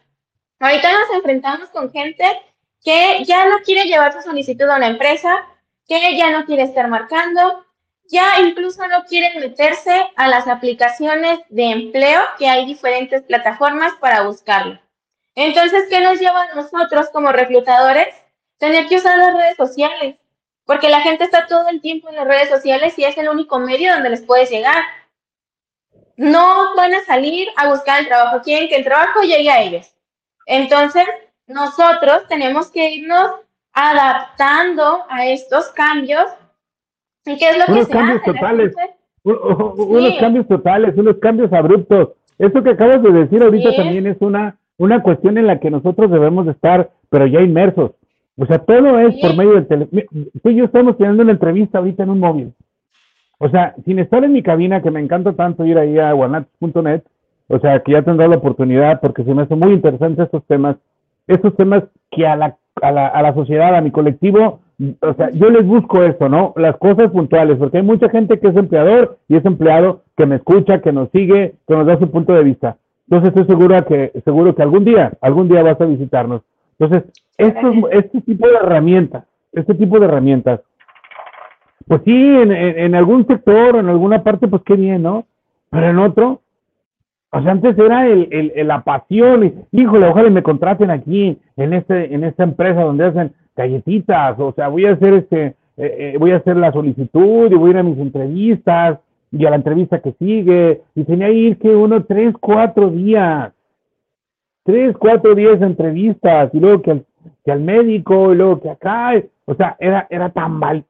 Ahorita nos enfrentamos con gente que ya no quiere llevar su solicitud a una empresa, que ya no quiere estar marcando, ya incluso no quieren meterse a las aplicaciones de empleo que hay diferentes plataformas para buscarlo. Entonces, ¿qué nos lleva a nosotros como reclutadores? Tener que usar las redes sociales, porque la gente está todo el tiempo en las redes sociales y es el único medio donde les puedes llegar. No van a salir a buscar el trabajo, quieren que el trabajo llegue a ellos. Entonces, nosotros tenemos que irnos adaptando a estos cambios ¿Y qué es lo unos que cambios se hace? totales, unos cambios totales, unos cambios abruptos. Eso que acabas de decir ahorita Sí. también es una, una cuestión en la que nosotros debemos de estar, pero ya inmersos. O sea, todo es por medio del teléfono. Tú y yo estamos teniendo una entrevista ahorita en un móvil. O sea, sin estar en mi cabina, que me encanta tanto ir ahí a guanat.net, o sea, que ya tendrá la oportunidad, porque se me hacen muy interesantes estos temas, estos temas que a la, a la, a la sociedad, a mi colectivo, o sea, yo les busco eso, ¿no? Las cosas puntuales, porque hay mucha gente que es empleador y es empleado que me escucha, que nos sigue, que nos da su punto de vista. Entonces estoy seguro que, seguro que algún día, algún día vas a visitarnos. Entonces, estos, este tipo de herramientas, este tipo de herramientas, pues sí, en, en, en algún sector, en alguna parte, pues qué bien, ¿no? Pero en otro, o sea, antes era el, el, el- la pasión, y, híjole, ojalá me contraten aquí, en este, en esta empresa donde hacen galletitas, o sea, voy a hacer este, eh, eh, voy a hacer la solicitud y voy a ir a mis entrevistas, y a la entrevista que sigue, y tenía que ir que uno, tres, cuatro días, tres, cuatro de entrevistas, y luego que al, que al médico, y luego que acá, o sea, era, era tan mal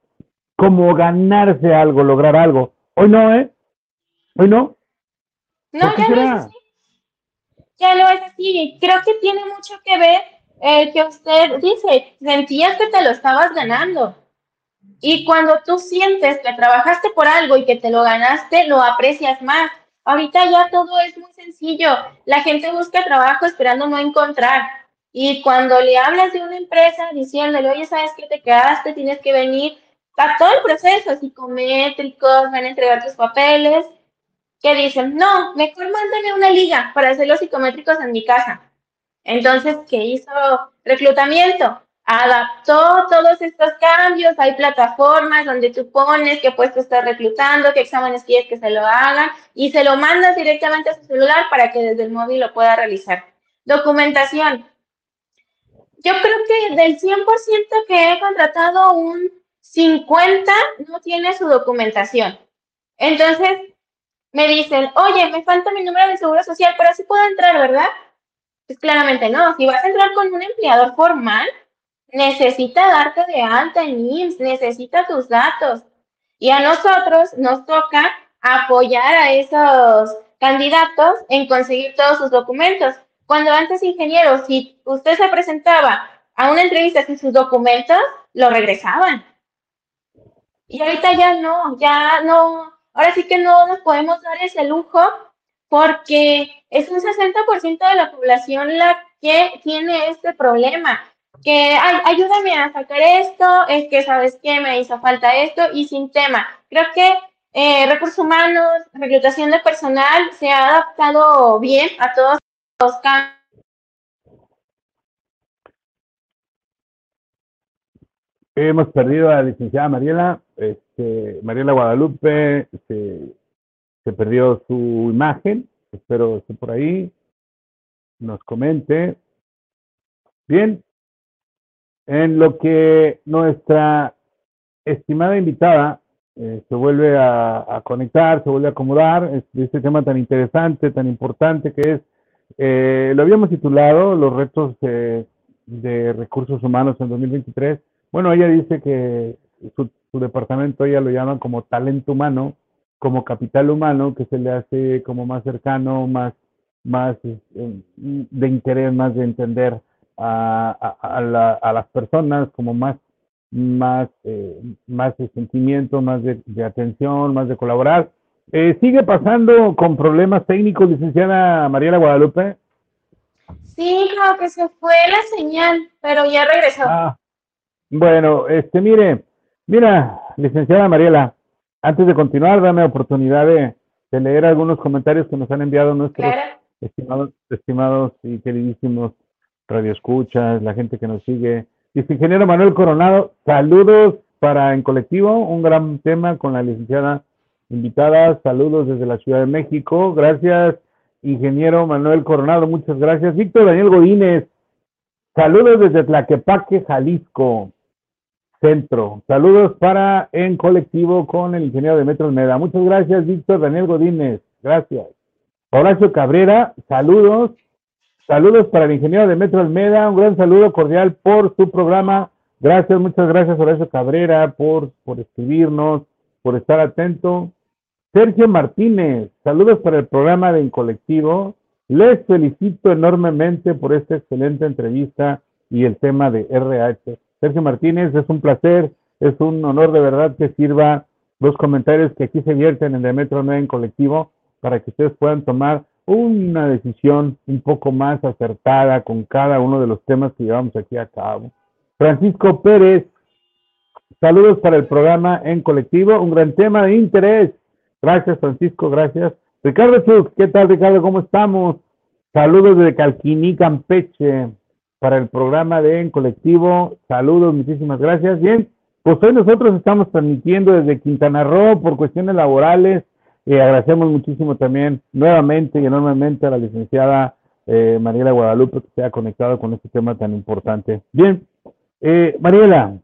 como ganarse algo, lograr algo. Hoy no, ¿eh? Hoy no. No, ¿Por qué ya no es será? así. Ya no es así. Creo que tiene mucho que ver el que usted dice, sentías que te lo estabas ganando. Y cuando tú sientes que trabajaste por algo y que te lo ganaste, lo aprecias más. Ahorita ya todo es muy sencillo. La gente busca trabajo esperando no encontrar. Y cuando le hablas de una empresa diciéndole, oye, ¿sabes qué te quedaste? Tienes que venir a todo el proceso, psicométricos, van a entregar tus papeles, que dicen, no, mejor mándame una liga para hacer los psicométricos en mi casa. Entonces, ¿qué hizo reclutamiento? Adaptó todos estos cambios, hay plataformas donde tú pones qué puesto estás reclutando, qué exámenes quieres que se lo hagan y se lo mandas directamente a su celular para que desde el móvil lo pueda realizar. Documentación. Yo creo que del 100% que he contratado, un 50 no tiene su documentación. Entonces, me dicen, oye, me falta mi número de seguro social, pero sí puedo entrar, ¿verdad? Pues claramente no. Si vas a entrar con un empleador formal, necesita darte de alta en IMSS, necesita tus datos. Y a nosotros nos toca apoyar a esos candidatos en conseguir todos sus documentos. Cuando antes, ingeniero, si usted se presentaba a una entrevista sin sus documentos, lo regresaban. Y ahorita ya no, ya no, ahora sí que no nos podemos dar ese lujo porque es un 60% de la población la que tiene este problema. Que ay, ayúdame a sacar esto, es que sabes que me hizo falta esto y sin tema. Creo que eh, recursos humanos, reclutación de personal se ha adaptado bien a todos los cambios. Hemos perdido a la licenciada Mariela, este, Mariela Guadalupe, se, se perdió su imagen, espero esté por ahí, nos comente. Bien, en lo que nuestra estimada invitada eh, se vuelve a, conectar, se vuelve a acomodar, este, este tema tan interesante, tan importante que es, eh, lo habíamos titulado, los retos eh, de recursos humanos en 2023. Bueno, ella dice que su, su departamento ella lo llama como talento humano, como capital humano, que se le hace como más cercano, más, más eh, de interés, más de entender a, a, la, a las personas, como más, más, eh, más de sentimiento, más de, de, atención, más de colaborar. Eh, ¿Sigue pasando con problemas técnicos, licenciada Mariela Guadalupe? Sí, creo que se fue la señal, pero ya regresó. Ah, bueno, este, mire, mira, licenciada Mariela, antes de continuar, dame oportunidad de, de leer algunos comentarios que nos han enviado nuestros Claro. estimados, estimados y queridísimos radioescuchas, la gente que nos sigue. Dice ingeniero Manuel Coronado, saludos para En Colectivo, un gran tema con la licenciada invitada, saludos desde la Ciudad de México, gracias ingeniero Manuel Coronado, muchas gracias. Víctor Daniel Godínez, saludos desde Tlaquepaque, Jalisco, centro. Saludos para En Colectivo con el ingeniero de Metro Almeda. Muchas gracias, Víctor Daniel Godínez, gracias. Horacio Cabrera, saludos. Saludos para el ingeniero de Metro Almeda, un gran saludo cordial por su programa. Gracias, muchas gracias Horacio Cabrera por, por escribirnos, por estar atento. Sergio Martínez, saludos para el programa de En Colectivo. Les felicito enormemente por esta excelente entrevista y el tema de RH. Sergio Martínez, es un placer, es un honor de verdad que sirva los comentarios que aquí se vierten en el Metro Almeda en Colectivo para que ustedes puedan tomar una decisión un poco más acertada con cada uno de los temas que llevamos aquí a cabo. Francisco Pérez, saludos para el programa en colectivo, un gran tema de interés. Gracias, Francisco, gracias. Ricardo Chuk, ¿qué tal, Ricardo? ¿Cómo estamos? Saludos desde Calquiní, Campeche, para el programa de En Colectivo. Saludos, muchísimas gracias. Bien, pues hoy nosotros estamos transmitiendo desde Quintana Roo por cuestiones laborales y agradecemos muchísimo también nuevamente y enormemente a la licenciada eh, Mariela Guadalupe que se ha conectado con este tema tan importante. Bien, eh, Mariela,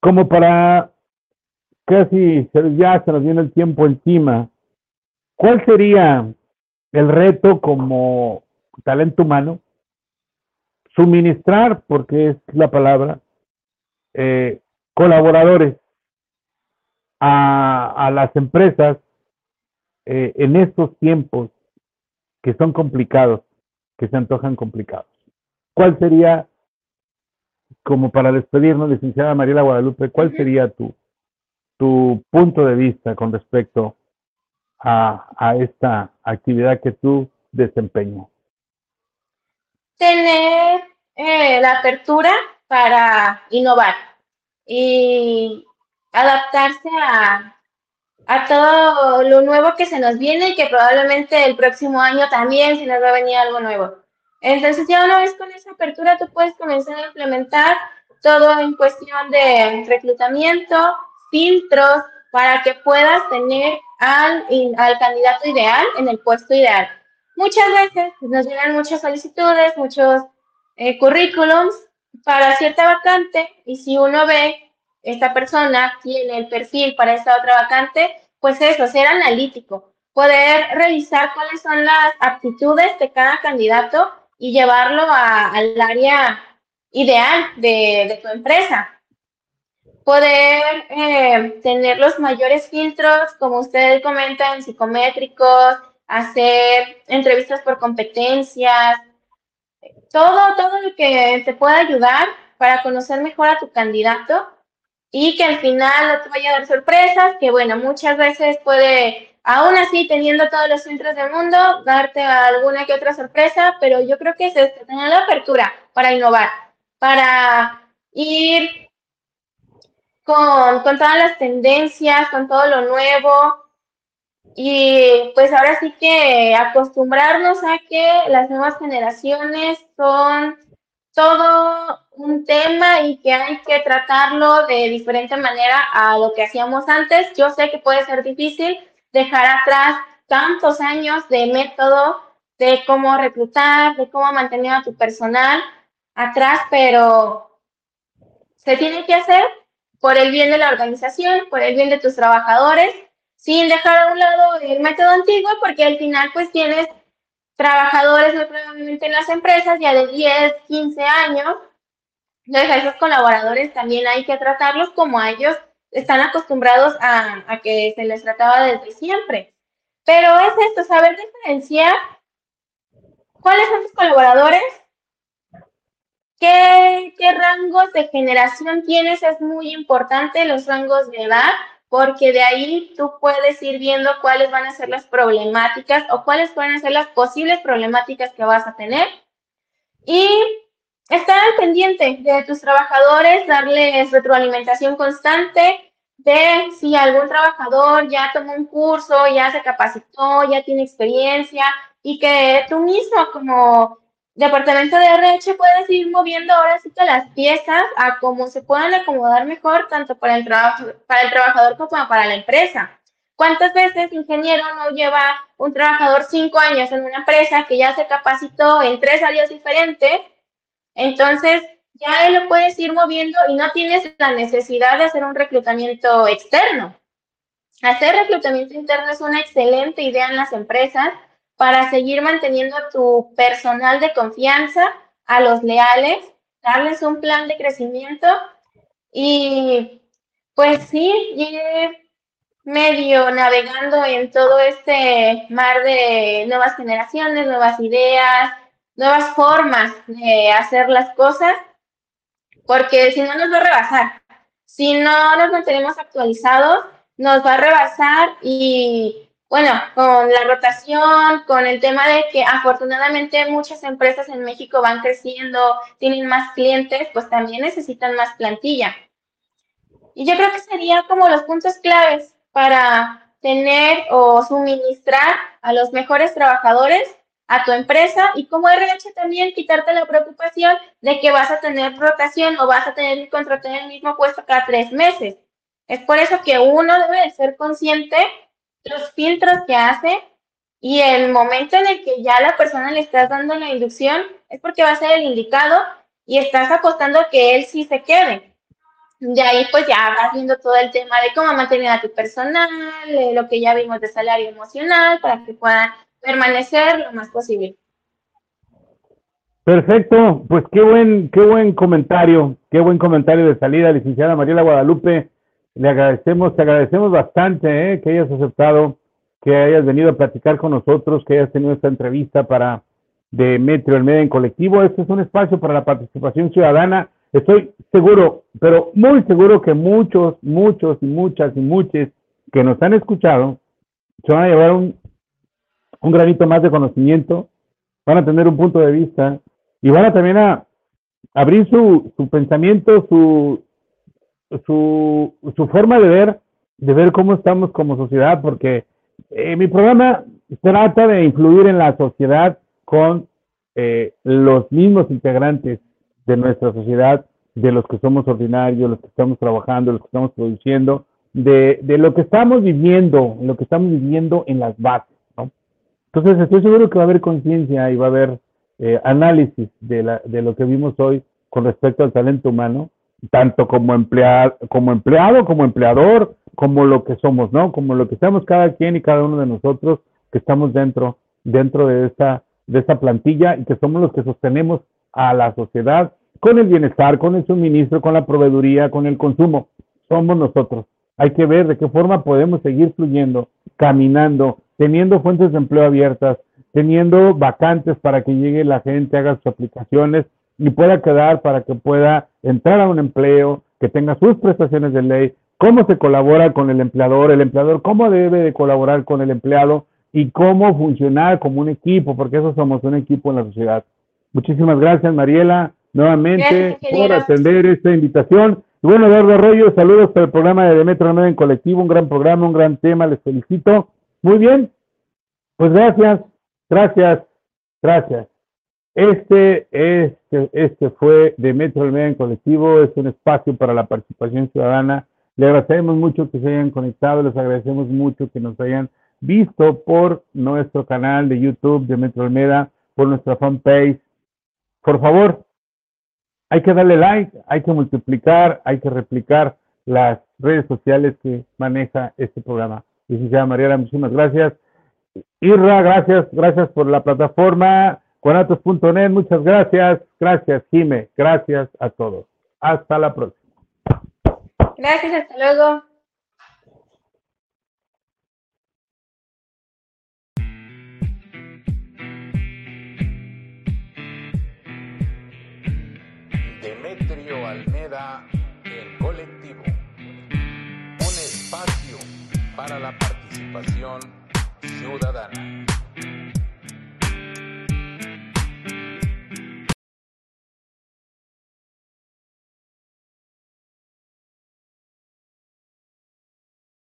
como para casi ya se nos viene el tiempo encima, ¿cuál sería el reto como talento humano? Suministrar, porque es la palabra, eh, colaboradores a, a las empresas eh, en estos tiempos que son complicados, que se antojan complicados. ¿Cuál sería, como para despedirnos, licenciada Mariela Guadalupe, cuál sería tu, tu punto de vista con respecto a, a esta actividad que tú desempeñas? Tener eh, la apertura para innovar y adaptarse a, a todo lo nuevo que se nos viene y que probablemente el próximo año también se nos va a venir algo nuevo. Entonces ya una vez con esa apertura tú puedes comenzar a implementar todo en cuestión de reclutamiento, filtros, para que puedas tener al, al candidato ideal en el puesto ideal. Muchas veces nos llegan muchas solicitudes, muchos eh, currículums para cierta vacante y si uno ve esta persona tiene el perfil para esta otra vacante, pues eso, ser analítico, poder revisar cuáles son las aptitudes de cada candidato y llevarlo a, al área ideal de, de, tu empresa. Poder eh, tener los mayores filtros, como ustedes comentan, psicométricos, hacer entrevistas por competencias, todo, todo lo que te pueda ayudar para conocer mejor a tu candidato y que al final no te vaya a dar sorpresas, que bueno, muchas veces puede, aún así teniendo todos los filtros del mundo, darte alguna que otra sorpresa, pero yo creo que es este, tener la apertura para innovar, para ir con, con todas las tendencias, con todo lo nuevo, y pues ahora sí que acostumbrarnos a que las nuevas generaciones son todo un tema y que hay que tratarlo de diferente manera a lo que hacíamos antes. Yo sé que puede ser difícil dejar atrás tantos años de método, de cómo reclutar, de cómo mantener a tu personal atrás, pero se tiene que hacer por el bien de la organización, por el bien de tus trabajadores, sin dejar a un lado el método antiguo, porque al final pues tienes trabajadores muy probablemente en las empresas ya de 10, 15 años. Entonces a esos colaboradores también hay que tratarlos como a ellos están acostumbrados a, a que se les trataba desde siempre. Pero es esto, saber diferenciar cuáles son tus colaboradores, qué, qué rangos de generación tienes, es muy importante los rangos de edad, porque de ahí tú puedes ir viendo cuáles van a ser las problemáticas o cuáles pueden ser las posibles problemáticas que vas a tener. Y estar al pendiente de tus trabajadores, darles retroalimentación constante, de si algún trabajador ya tomó un curso, ya se capacitó, ya tiene experiencia y que tú mismo como departamento de RH puedes ir moviendo ahora sí que las piezas a cómo se puedan acomodar mejor tanto para el, trabajo, para el trabajador como para la empresa. ¿Cuántas veces ingeniero no lleva un trabajador cinco años en una empresa que ya se capacitó en tres áreas diferentes? Entonces, ya lo puedes ir moviendo y no tienes la necesidad de hacer un reclutamiento externo. Hacer reclutamiento interno es una excelente idea en las empresas para seguir manteniendo tu personal de confianza, a los leales, darles un plan de crecimiento y pues sí, medio navegando en todo este mar de nuevas generaciones, nuevas ideas, nuevas formas de hacer las cosas, porque si no nos va a rebasar. Si no nos mantenemos actualizados, nos va a rebasar y bueno, con la rotación, con el tema de que afortunadamente muchas empresas en México van creciendo, tienen más clientes, pues también necesitan más plantilla. Y yo creo que sería como los puntos claves para tener o suministrar a los mejores trabajadores a tu empresa y como RH también quitarte la preocupación de que vas a tener rotación o vas a tener que contratar el mismo puesto cada tres meses. Es por eso que uno debe de ser consciente los filtros que hace y el momento en el que ya la persona le estás dando la inducción es porque va a ser el indicado y estás apostando que él sí se quede. De ahí pues ya vas viendo todo el tema de cómo mantener a tu personal, lo que ya vimos de salario emocional para que puedan permanecer lo más posible. Perfecto, pues qué buen, qué buen comentario, qué buen comentario de salida, licenciada Mariela Guadalupe. Le agradecemos, te agradecemos bastante eh, que hayas aceptado, que hayas venido a platicar con nosotros, que hayas tenido esta entrevista para de Metro, el medio en colectivo. Este es un espacio para la participación ciudadana. Estoy seguro, pero muy seguro que muchos, muchos y muchas y muchos que nos han escuchado se van a llevar un, un granito más de conocimiento, van a tener un punto de vista y van a también a abrir su, su pensamiento, su, su, su forma de ver, de ver cómo estamos como sociedad, porque eh, mi programa trata de influir en la sociedad con eh, los mismos integrantes de nuestra sociedad, de los que somos ordinarios, los que estamos trabajando, los que estamos produciendo, de, de lo que estamos viviendo, lo que estamos viviendo en las bases. Entonces estoy seguro que va a haber conciencia y va a haber eh, análisis de, la, de lo que vimos hoy con respecto al talento humano, tanto como empleado, como empleado, como empleador, como lo que somos, ¿no? Como lo que estamos cada quien y cada uno de nosotros que estamos dentro, dentro de esta, de esta plantilla y que somos los que sostenemos a la sociedad con el bienestar, con el suministro, con la proveeduría, con el consumo. Somos nosotros. Hay que ver de qué forma podemos seguir fluyendo, caminando, teniendo fuentes de empleo abiertas, teniendo vacantes para que llegue la gente, haga sus aplicaciones y pueda quedar para que pueda entrar a un empleo, que tenga sus prestaciones de ley, cómo se colabora con el empleador, el empleador cómo debe de colaborar con el empleado y cómo funcionar como un equipo, porque eso somos un equipo en la sociedad. Muchísimas gracias, Mariela, nuevamente por atender esta invitación. Y bueno, Eduardo Arroyo, saludos para el programa de Demetro 9 en colectivo, un gran programa, un gran tema, les felicito. Muy bien, pues gracias, gracias, gracias. Este, este, este fue de Metro Media en Colectivo, es un espacio para la participación ciudadana. Le agradecemos mucho que se hayan conectado, les agradecemos mucho que nos hayan visto por nuestro canal de YouTube de Metro Almeda, por nuestra fanpage. Por favor, hay que darle like, hay que multiplicar, hay que replicar las redes sociales que maneja este programa licenciada Mariela, muchísimas gracias. Irra, gracias, gracias por la plataforma. Conatos.net, muchas gracias. Gracias, Jime. Gracias a todos. Hasta la próxima. Gracias, hasta luego. Demetrio Almeda, para la participación ciudadana.